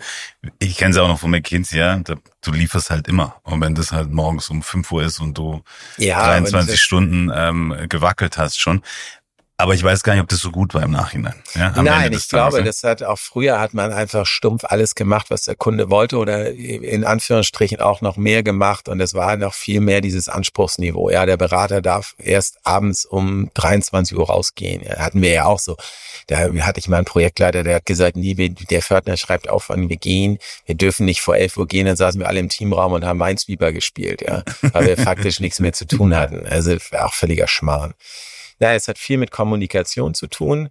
ich kenne es auch noch von McKinsey, ja, da, du lieferst halt immer. Und wenn das halt morgens um 5 Uhr ist und du Ja, 23 Stunden ähm, gewackelt hast schon. Aber ich weiß gar nicht, ob das so gut war im Nachhinein. Ja, Nein, ich glaube, Tages, das hat auch früher hat man einfach stumpf alles gemacht, was der Kunde wollte oder in Anführungsstrichen auch noch mehr gemacht und es war noch viel mehr dieses Anspruchsniveau. Ja, der Berater darf erst abends um 23 Uhr rausgehen. Ja, hatten wir ja auch so. Da hatte ich mal einen Projektleiter, der hat gesagt, nie, der Fördner schreibt auf, wann wir gehen. Wir dürfen nicht vor 11 Uhr gehen. Dann saßen wir alle im Teamraum und haben Minesweeper gespielt, ja, weil wir faktisch nichts mehr zu tun hatten. Also auch völliger Schmarrn. Ja, es hat viel mit Kommunikation zu tun,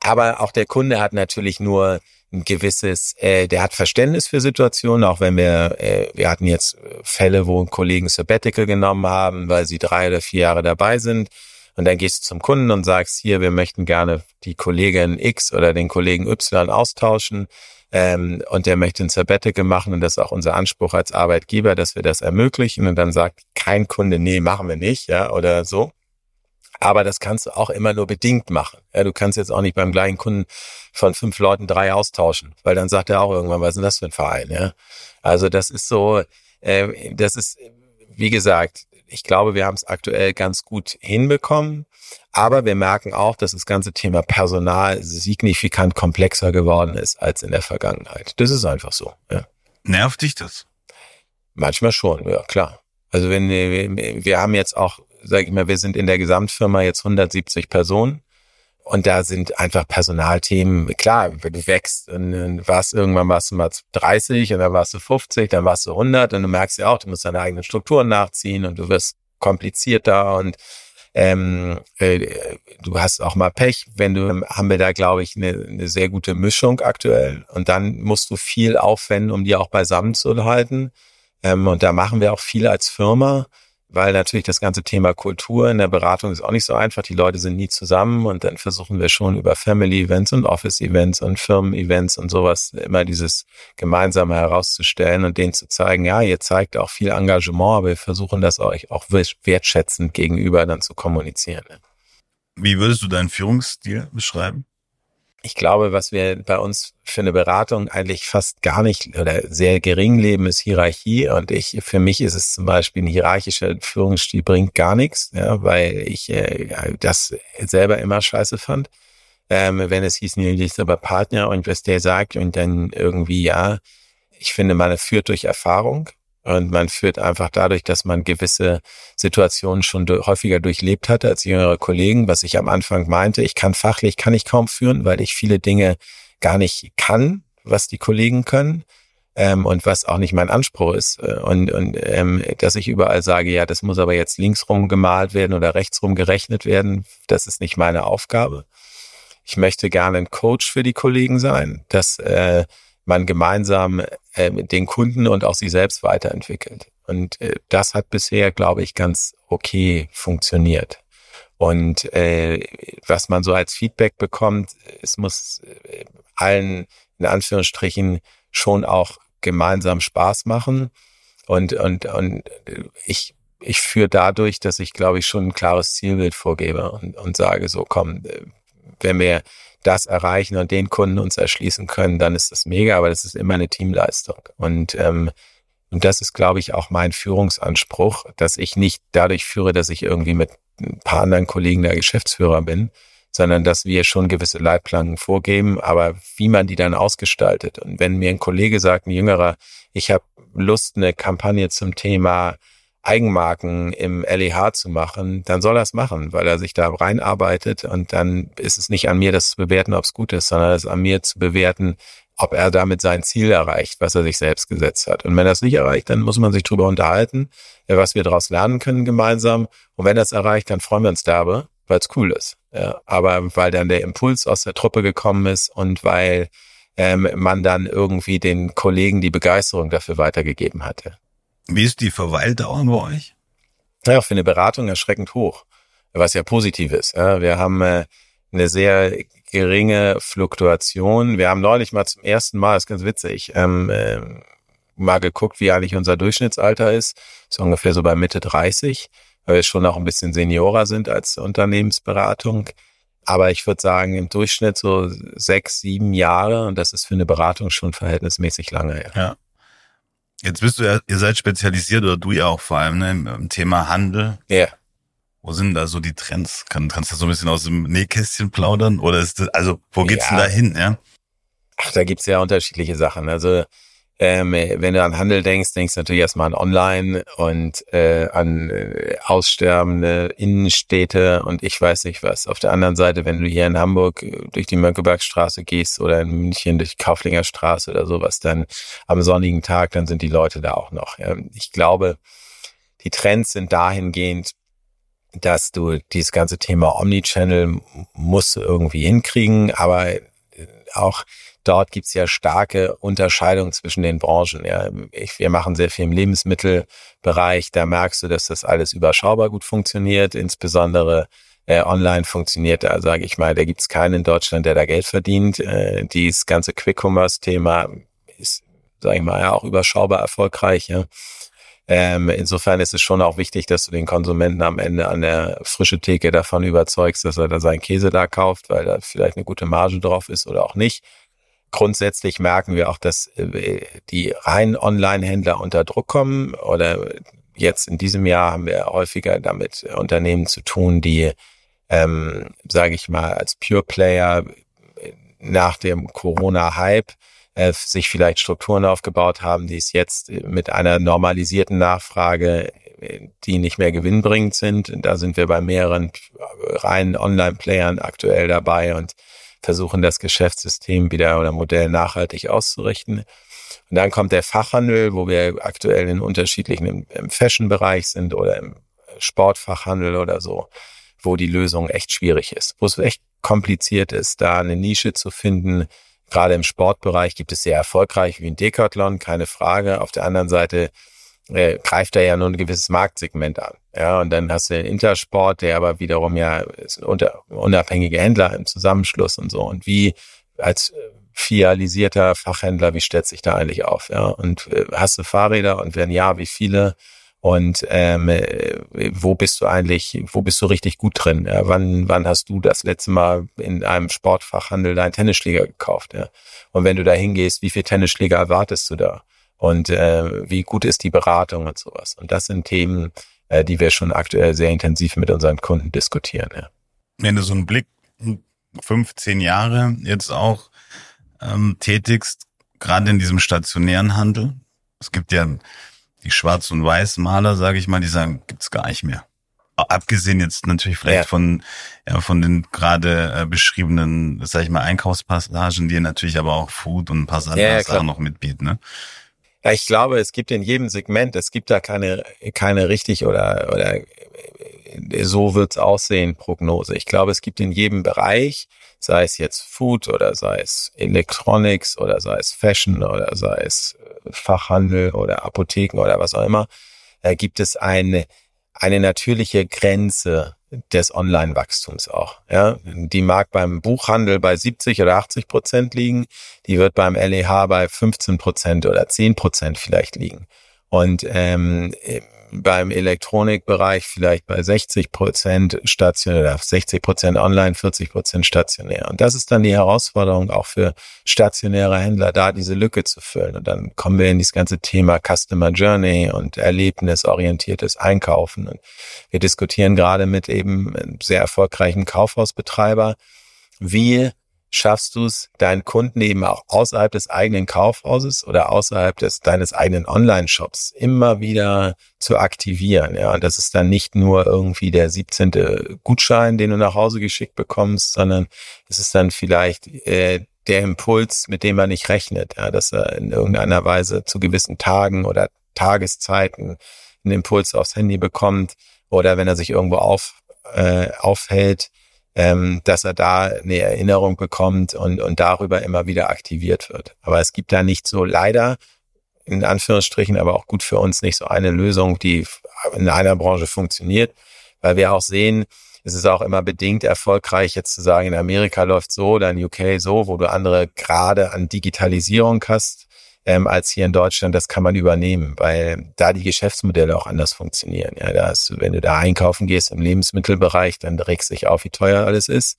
aber auch der Kunde hat natürlich nur ein gewisses, äh, der hat Verständnis für Situationen, auch wenn wir, äh, wir hatten jetzt Fälle, wo Kollegen Sabbatical genommen haben, weil sie drei oder vier Jahre dabei sind. Und dann gehst du zum Kunden und sagst, hier, wir möchten gerne die Kollegin X oder den Kollegen Y austauschen. Ähm, und der möchte ein Sabbatical machen und das ist auch unser Anspruch als Arbeitgeber, dass wir das ermöglichen. Und dann sagt kein Kunde, nee, machen wir nicht, ja, oder so. Aber das kannst du auch immer nur bedingt machen. Ja, du kannst jetzt auch nicht beim gleichen Kunden von fünf Leuten drei austauschen, weil dann sagt er auch irgendwann, was ist denn das für ein Verein? Ja? Also das ist so, äh, das ist, wie gesagt, ich glaube, wir haben es aktuell ganz gut hinbekommen, aber wir merken auch, dass das ganze Thema Personal signifikant komplexer geworden ist als in der Vergangenheit. Das ist einfach so. Ja. nervt dich das? Manchmal schon, ja klar. Also wenn wir, wir haben jetzt auch, sag ich mal, wir sind in der Gesamtfirma jetzt 170 Personen und da sind einfach Personalthemen, klar, wenn du wächst und dann warst irgendwann warst du mal 30 und dann warst du 50, dann warst du 100 und du merkst ja auch, du musst deine eigenen Strukturen nachziehen und du wirst komplizierter und ähm, äh, du hast auch mal Pech, wenn du, haben wir da, glaube ich, eine, eine sehr gute Mischung aktuell. Und dann musst du viel aufwenden, um die auch beisammen zu halten. Ähm, und da machen wir auch viel als Firma, weil natürlich das ganze Thema Kultur in der Beratung ist auch nicht so einfach. Die Leute sind nie zusammen und dann versuchen wir schon über Family Events und Office Events und Firmen Events und sowas immer dieses Gemeinsame herauszustellen und denen zu zeigen, ja, ihr zeigt auch viel Engagement, aber wir versuchen das euch auch wertschätzend gegenüber dann zu kommunizieren. Wie würdest du deinen Führungsstil beschreiben? Ich glaube, was wir bei uns für eine Beratung eigentlich fast gar nicht oder sehr gering leben, ist Hierarchie. Und ich, für mich ist es zum Beispiel ein hierarchischer Führungsstil bringt gar nichts, ja, weil ich äh, das selber immer scheiße fand. Ähm, wenn es hieß, nee, ich ist aber Partner und was der sagt und dann irgendwie, ja, ich finde, man führt durch Erfahrung und man führt einfach dadurch, dass man gewisse Situationen schon häufiger durchlebt hatte als jüngere Kollegen, was ich am Anfang meinte. Ich kann fachlich, kann ich kaum führen, weil ich viele Dinge gar nicht kann, was die Kollegen können. Ähm, und was auch nicht mein Anspruch ist. Äh, Und, und ähm, dass ich überall sage, ja, das muss aber jetzt linksrum gemalt werden oder rechtsrum gerechnet werden, das ist nicht meine Aufgabe. Ich möchte gerne ein Coach für die Kollegen sein, dass äh, man gemeinsam äh, den Kunden und auch sich selbst weiterentwickelt. Und äh, das hat bisher, glaube ich, ganz okay funktioniert. Und äh, was man so als Feedback bekommt, es muss äh, allen in Anführungsstrichen schon auch gemeinsam Spaß machen. Und, und, und ich, ich führe dadurch, dass ich, glaube ich, schon ein klares Zielbild vorgebe und, und sage so, komm, äh, wenn wir das erreichen und den Kunden uns erschließen können, dann ist das mega, aber das ist immer eine Teamleistung. Und, ähm, und das ist, glaube ich, auch mein Führungsanspruch, dass ich nicht dadurch führe, dass ich irgendwie mit ein paar anderen Kollegen der Geschäftsführer bin, sondern dass wir schon gewisse Leitplanken vorgeben, aber wie man die dann ausgestaltet. Und wenn mir ein Kollege sagt, ein Jüngerer, ich habe Lust, eine Kampagne zum Thema Eigenmarken im LEH zu machen, dann soll er es machen, weil er sich da reinarbeitet und dann ist es nicht an mir, das zu bewerten, ob es gut ist, sondern es ist an mir zu bewerten, ob er damit sein Ziel erreicht, was er sich selbst gesetzt hat. Und wenn er es nicht erreicht, dann muss man sich drüber unterhalten, was wir daraus lernen können gemeinsam. Und wenn er es erreicht, dann freuen wir uns derbe, weil es cool ist. Ja, aber weil dann der Impuls aus der Truppe gekommen ist und weil ähm, man dann irgendwie den Kollegen die Begeisterung dafür weitergegeben hatte. Wie ist die Verweildauer bei euch? Ja, für eine Beratung erschreckend hoch, was ja positiv ist. Wir haben äh, eine sehr geringe Fluktuation. Wir haben neulich mal zum ersten Mal, das ist ganz witzig, ähm, äh, mal geguckt, wie eigentlich unser Durchschnittsalter ist. So ungefähr so bei Mitte 30, weil wir schon noch ein bisschen seniorer sind als Unternehmensberatung. Aber ich würde sagen, im Durchschnitt so sechs, sieben Jahre und das ist für eine Beratung schon verhältnismäßig lange. Ja. Ja. Jetzt bist du ja, ihr seid spezialisiert oder du ja auch vor allem ne, im Thema Handel. Ja. Wo sind da so die Trends? Kann, kannst du so ein bisschen aus dem Nähkästchen plaudern? Oder ist das, also, wo geht's Ja. denn da hin, ja? Ach, da gibt's ja unterschiedliche Sachen. Also ähm, wenn du an Handel denkst, denkst du natürlich erstmal an Online und äh, an äh, aussterbende Innenstädte und ich weiß nicht was. Auf der anderen Seite, wenn du hier in Hamburg äh, durch die Mönckebergstraße gehst oder in München durch die oder sowas, dann am sonnigen Tag, dann sind die Leute da auch noch. Ja. Ich glaube, die Trends sind dahingehend, dass du dieses ganze Thema Omnichannel musst irgendwie hinkriegen, aber äh, auch dort gibt's ja starke Unterscheidungen zwischen den Branchen. Ja. Ich, wir machen sehr viel im Lebensmittelbereich, da merkst du, dass das alles überschaubar gut funktioniert, insbesondere äh, online funktioniert da, sage ich mal, da gibt's keinen in Deutschland, der da Geld verdient. Äh, dieses ganze Quick-Commerce-Thema ist, sage ich mal, ja auch überschaubar erfolgreich. Ja. Ähm, insofern ist es schon auch wichtig, dass du den Konsumenten am Ende an der frische Theke davon überzeugst, dass er da seinen Käse da kauft, weil da vielleicht eine gute Marge drauf ist oder auch nicht. Grundsätzlich merken wir auch, dass äh, die reinen Online-Händler unter Druck kommen oder jetzt in diesem Jahr haben wir häufiger damit Unternehmen zu tun, die, ähm, sage ich mal, als Pure Player nach dem Corona-Hype äh, sich vielleicht Strukturen aufgebaut haben, die es jetzt mit einer normalisierten Nachfrage, äh, die nicht mehr gewinnbringend sind. Da sind wir bei mehreren reinen Online-Playern aktuell dabei und versuchen das Geschäftssystem wieder oder Modell nachhaltig auszurichten. Und dann kommt der Fachhandel, wo wir aktuell in unterschiedlichen im, im Fashion-Bereich sind oder im Sportfachhandel oder so, wo die Lösung echt schwierig ist, wo es echt kompliziert ist, da eine Nische zu finden. Gerade im Sportbereich gibt es sehr erfolgreich wie ein Decathlon, keine Frage. Auf der anderen Seite äh, greift er ja nur ein gewisses Marktsegment an. Ja, und dann hast du den Intersport, der aber wiederum ja ist unter, unabhängige Händler im Zusammenschluss und so. Und wie als filialisierter Fachhändler, wie stellt sich da eigentlich auf? Ja, und äh, hast du Fahrräder und wenn ja, wie viele? Und ähm, äh, wo bist du eigentlich, wo bist du richtig gut drin? Ja, wann, wann hast du das letzte Mal in einem Sportfachhandel deinen Tennisschläger gekauft? Ja? Und wenn du da hingehst, wie viel Tennisschläger erwartest du da? Und äh, wie gut ist die Beratung und sowas? Und das sind Themen, äh, die wir schon aktuell sehr intensiv mit unseren Kunden diskutieren. Ja. Wenn du so einen Blick 15 Jahre jetzt auch ähm, tätigst, gerade in diesem stationären Handel, es gibt ja die Schwarz- und Weiß-Maler, sage ich mal, die sagen, gibt's gar nicht mehr. Abgesehen jetzt natürlich vielleicht Ja. von ja von den gerade äh, beschriebenen, sag ich mal, Einkaufspassagen, die natürlich aber auch Food und ein paar andere Ja, ja. Sachen noch mitbieten. Ne? Ich glaube, es gibt in jedem Segment, es gibt da keine, keine richtig oder, oder äh, so wird's aussehen Prognose. Ich glaube, es gibt in jedem Bereich, sei es jetzt Food oder sei es Electronics oder sei es Fashion oder sei es äh, Fachhandel oder Apotheken oder was auch immer, äh, gibt es eine, eine natürliche Grenze des Online-Wachstums auch. Ja, die mag beim Buchhandel bei 70 oder 80 Prozent liegen, die wird beim LEH bei 15 Prozent oder 10 Prozent vielleicht liegen. Und ähm, beim Elektronikbereich vielleicht bei 60 Prozent stationär oder 60 Prozent online, 40 Prozent stationär. Und das ist dann die Herausforderung auch für stationäre Händler, da diese Lücke zu füllen. Und dann kommen wir in dieses ganze Thema Customer Journey und erlebnisorientiertes Einkaufen. Und wir diskutieren gerade mit eben sehr erfolgreichen Kaufhausbetreiber, wie schaffst du es, deinen Kunden eben auch außerhalb des eigenen Kaufhauses oder außerhalb des deines eigenen Online-Shops immer wieder zu aktivieren. Ja, und das ist dann nicht nur irgendwie der 17. Gutschein, den du nach Hause geschickt bekommst, sondern es ist dann vielleicht äh, der Impuls, mit dem man nicht rechnet, ja, dass er in irgendeiner Weise zu gewissen Tagen oder Tageszeiten einen Impuls aufs Handy bekommt oder wenn er sich irgendwo auf, äh, aufhält, ähm, dass er da eine Erinnerung bekommt und, und darüber immer wieder aktiviert wird. Aber es gibt da nicht so leider, in Anführungsstrichen, aber auch gut für uns nicht so eine Lösung, die in einer Branche funktioniert, weil wir auch sehen, es ist auch immer bedingt erfolgreich, jetzt zu sagen, in Amerika läuft so oder in UK so, wo du andere Grade an Digitalisierung hast, ähm, als hier in Deutschland, das kann man übernehmen, weil da die Geschäftsmodelle auch anders funktionieren. Ja, da wenn du da einkaufen gehst im Lebensmittelbereich, dann regst dich auf, wie teuer alles ist,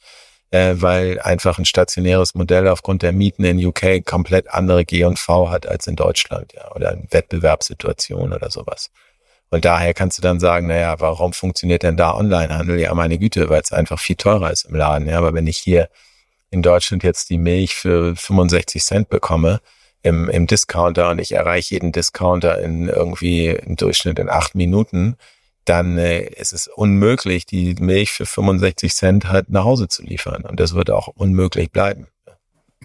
äh, weil einfach ein stationäres Modell aufgrund der Mieten in UK komplett andere G&V hat als in Deutschland, ja, oder eine Wettbewerbssituation oder sowas. Und daher kannst du dann sagen, naja, warum funktioniert denn da Onlinehandel? Ja, meine Güte, weil es einfach viel teurer ist im Laden. Ja, aber wenn ich hier in Deutschland jetzt die Milch für 65 Cent bekomme im, im Discounter und ich erreiche jeden Discounter in irgendwie im Durchschnitt in acht Minuten, dann äh, ist es unmöglich, die Milch für 65 Cent halt nach Hause zu liefern. Und das wird auch unmöglich bleiben.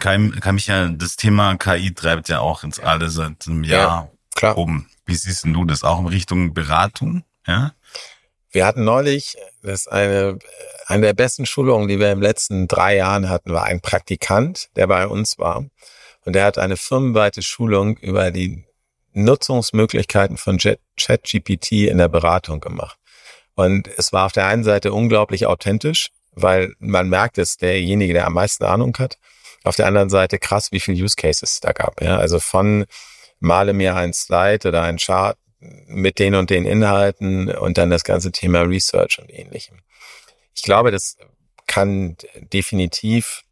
Kann, kann mich ja, das Thema KI treibt ja auch ins Alle seit einem Jahr ja, klar. oben. Wie siehst du das auch in Richtung Beratung? Ja? Wir hatten neulich, das ist eine, eine der besten Schulungen, die wir im letzten drei Jahren hatten, war ein Praktikant, der bei uns war. Und der hat eine firmenweite Schulung über die Nutzungsmöglichkeiten von ChatGPT in der Beratung gemacht. Und es war auf der einen Seite unglaublich authentisch, weil man merkt, es derjenige, der am meisten Ahnung hat. Auf der anderen Seite krass, wie viele Use Cases es da gab. Ja? Also von male mir ein Slide oder ein Chart mit den und den Inhalten und dann das ganze Thema Research und ähnlichem. Ich glaube, das kann definitiv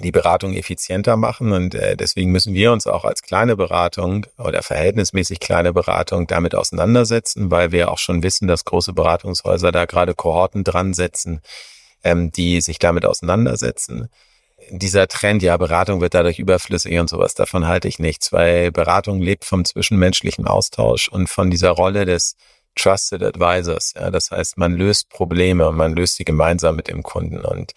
die Beratung effizienter machen. Und äh, deswegen müssen wir uns auch als kleine Beratung oder verhältnismäßig kleine Beratung damit auseinandersetzen, weil wir auch schon wissen, dass große Beratungshäuser da gerade Kohorten dran setzen, ähm, die sich damit auseinandersetzen. Dieser Trend, ja, Beratung wird dadurch überflüssig und sowas, davon halte ich nichts, weil Beratung lebt vom zwischenmenschlichen Austausch und von dieser Rolle des Trusted Advisors. Ja, das heißt, man löst Probleme und man löst sie gemeinsam mit dem Kunden. Und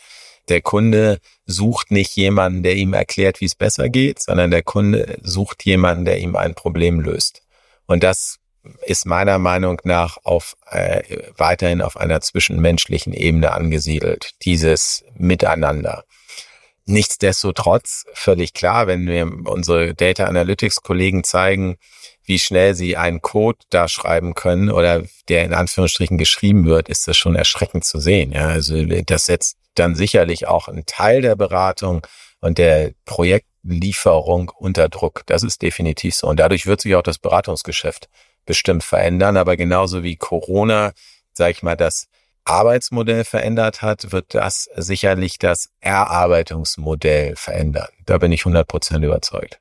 der Kunde sucht nicht jemanden, der ihm erklärt, wie es besser geht, sondern der Kunde sucht jemanden, der ihm ein Problem löst. Und das ist meiner Meinung nach auf äh, weiterhin auf einer zwischenmenschlichen Ebene angesiedelt, dieses Miteinander. Nichtsdestotrotz völlig klar, wenn wir unsere Data Analytics Kollegen zeigen, wie schnell sie einen Code da schreiben können oder der in Anführungsstrichen geschrieben wird, ist das schon erschreckend zu sehen. Ja, also das setzt dann sicherlich auch einen Teil der Beratung und der Projektlieferung unter Druck. Das ist definitiv so. Und dadurch wird sich auch das Beratungsgeschäft bestimmt verändern. Aber genauso wie Corona, sage ich mal, das Arbeitsmodell verändert hat, wird das sicherlich das Erarbeitungsmodell verändern. Da bin ich 100 Prozent überzeugt.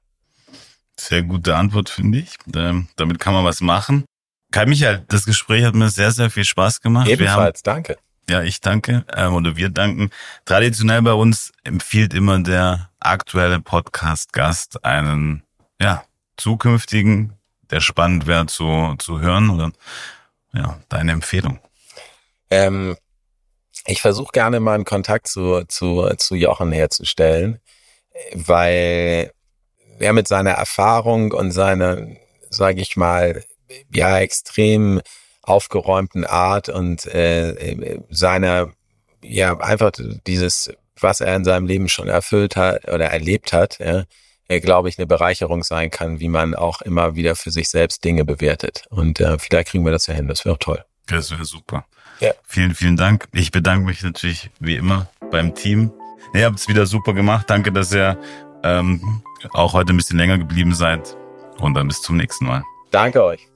Sehr gute Antwort, finde ich. Ähm, damit kann man was machen. Kai Michael, das Gespräch hat mir sehr, sehr viel Spaß gemacht. Ebenfalls, haben, danke. Ja, ich danke ähm, oder wir danken. Traditionell bei uns empfiehlt immer der aktuelle Podcast-Gast einen ja, zukünftigen, der spannend wäre zu, zu hören oder ja, deine Empfehlung. Ähm, ich versuche gerne mal einen Kontakt zu, zu, zu Jochen herzustellen, weil er mit seiner Erfahrung und seiner, sage ich mal, ja, extrem aufgeräumten Art und äh, seiner, ja, einfach dieses, was er in seinem Leben schon erfüllt hat oder erlebt hat, ja, glaube ich, eine Bereicherung sein kann, wie man auch immer wieder für sich selbst Dinge bewertet. Und äh, vielleicht kriegen wir das ja hin. Das wäre auch toll. Das wäre super. Ja. Vielen, vielen Dank. Ich bedanke mich natürlich wie immer beim Team. Ihr habt es wieder super gemacht. Danke, dass ihr ähm, auch heute ein bisschen länger geblieben seid. Und dann bis zum nächsten Mal. Danke euch.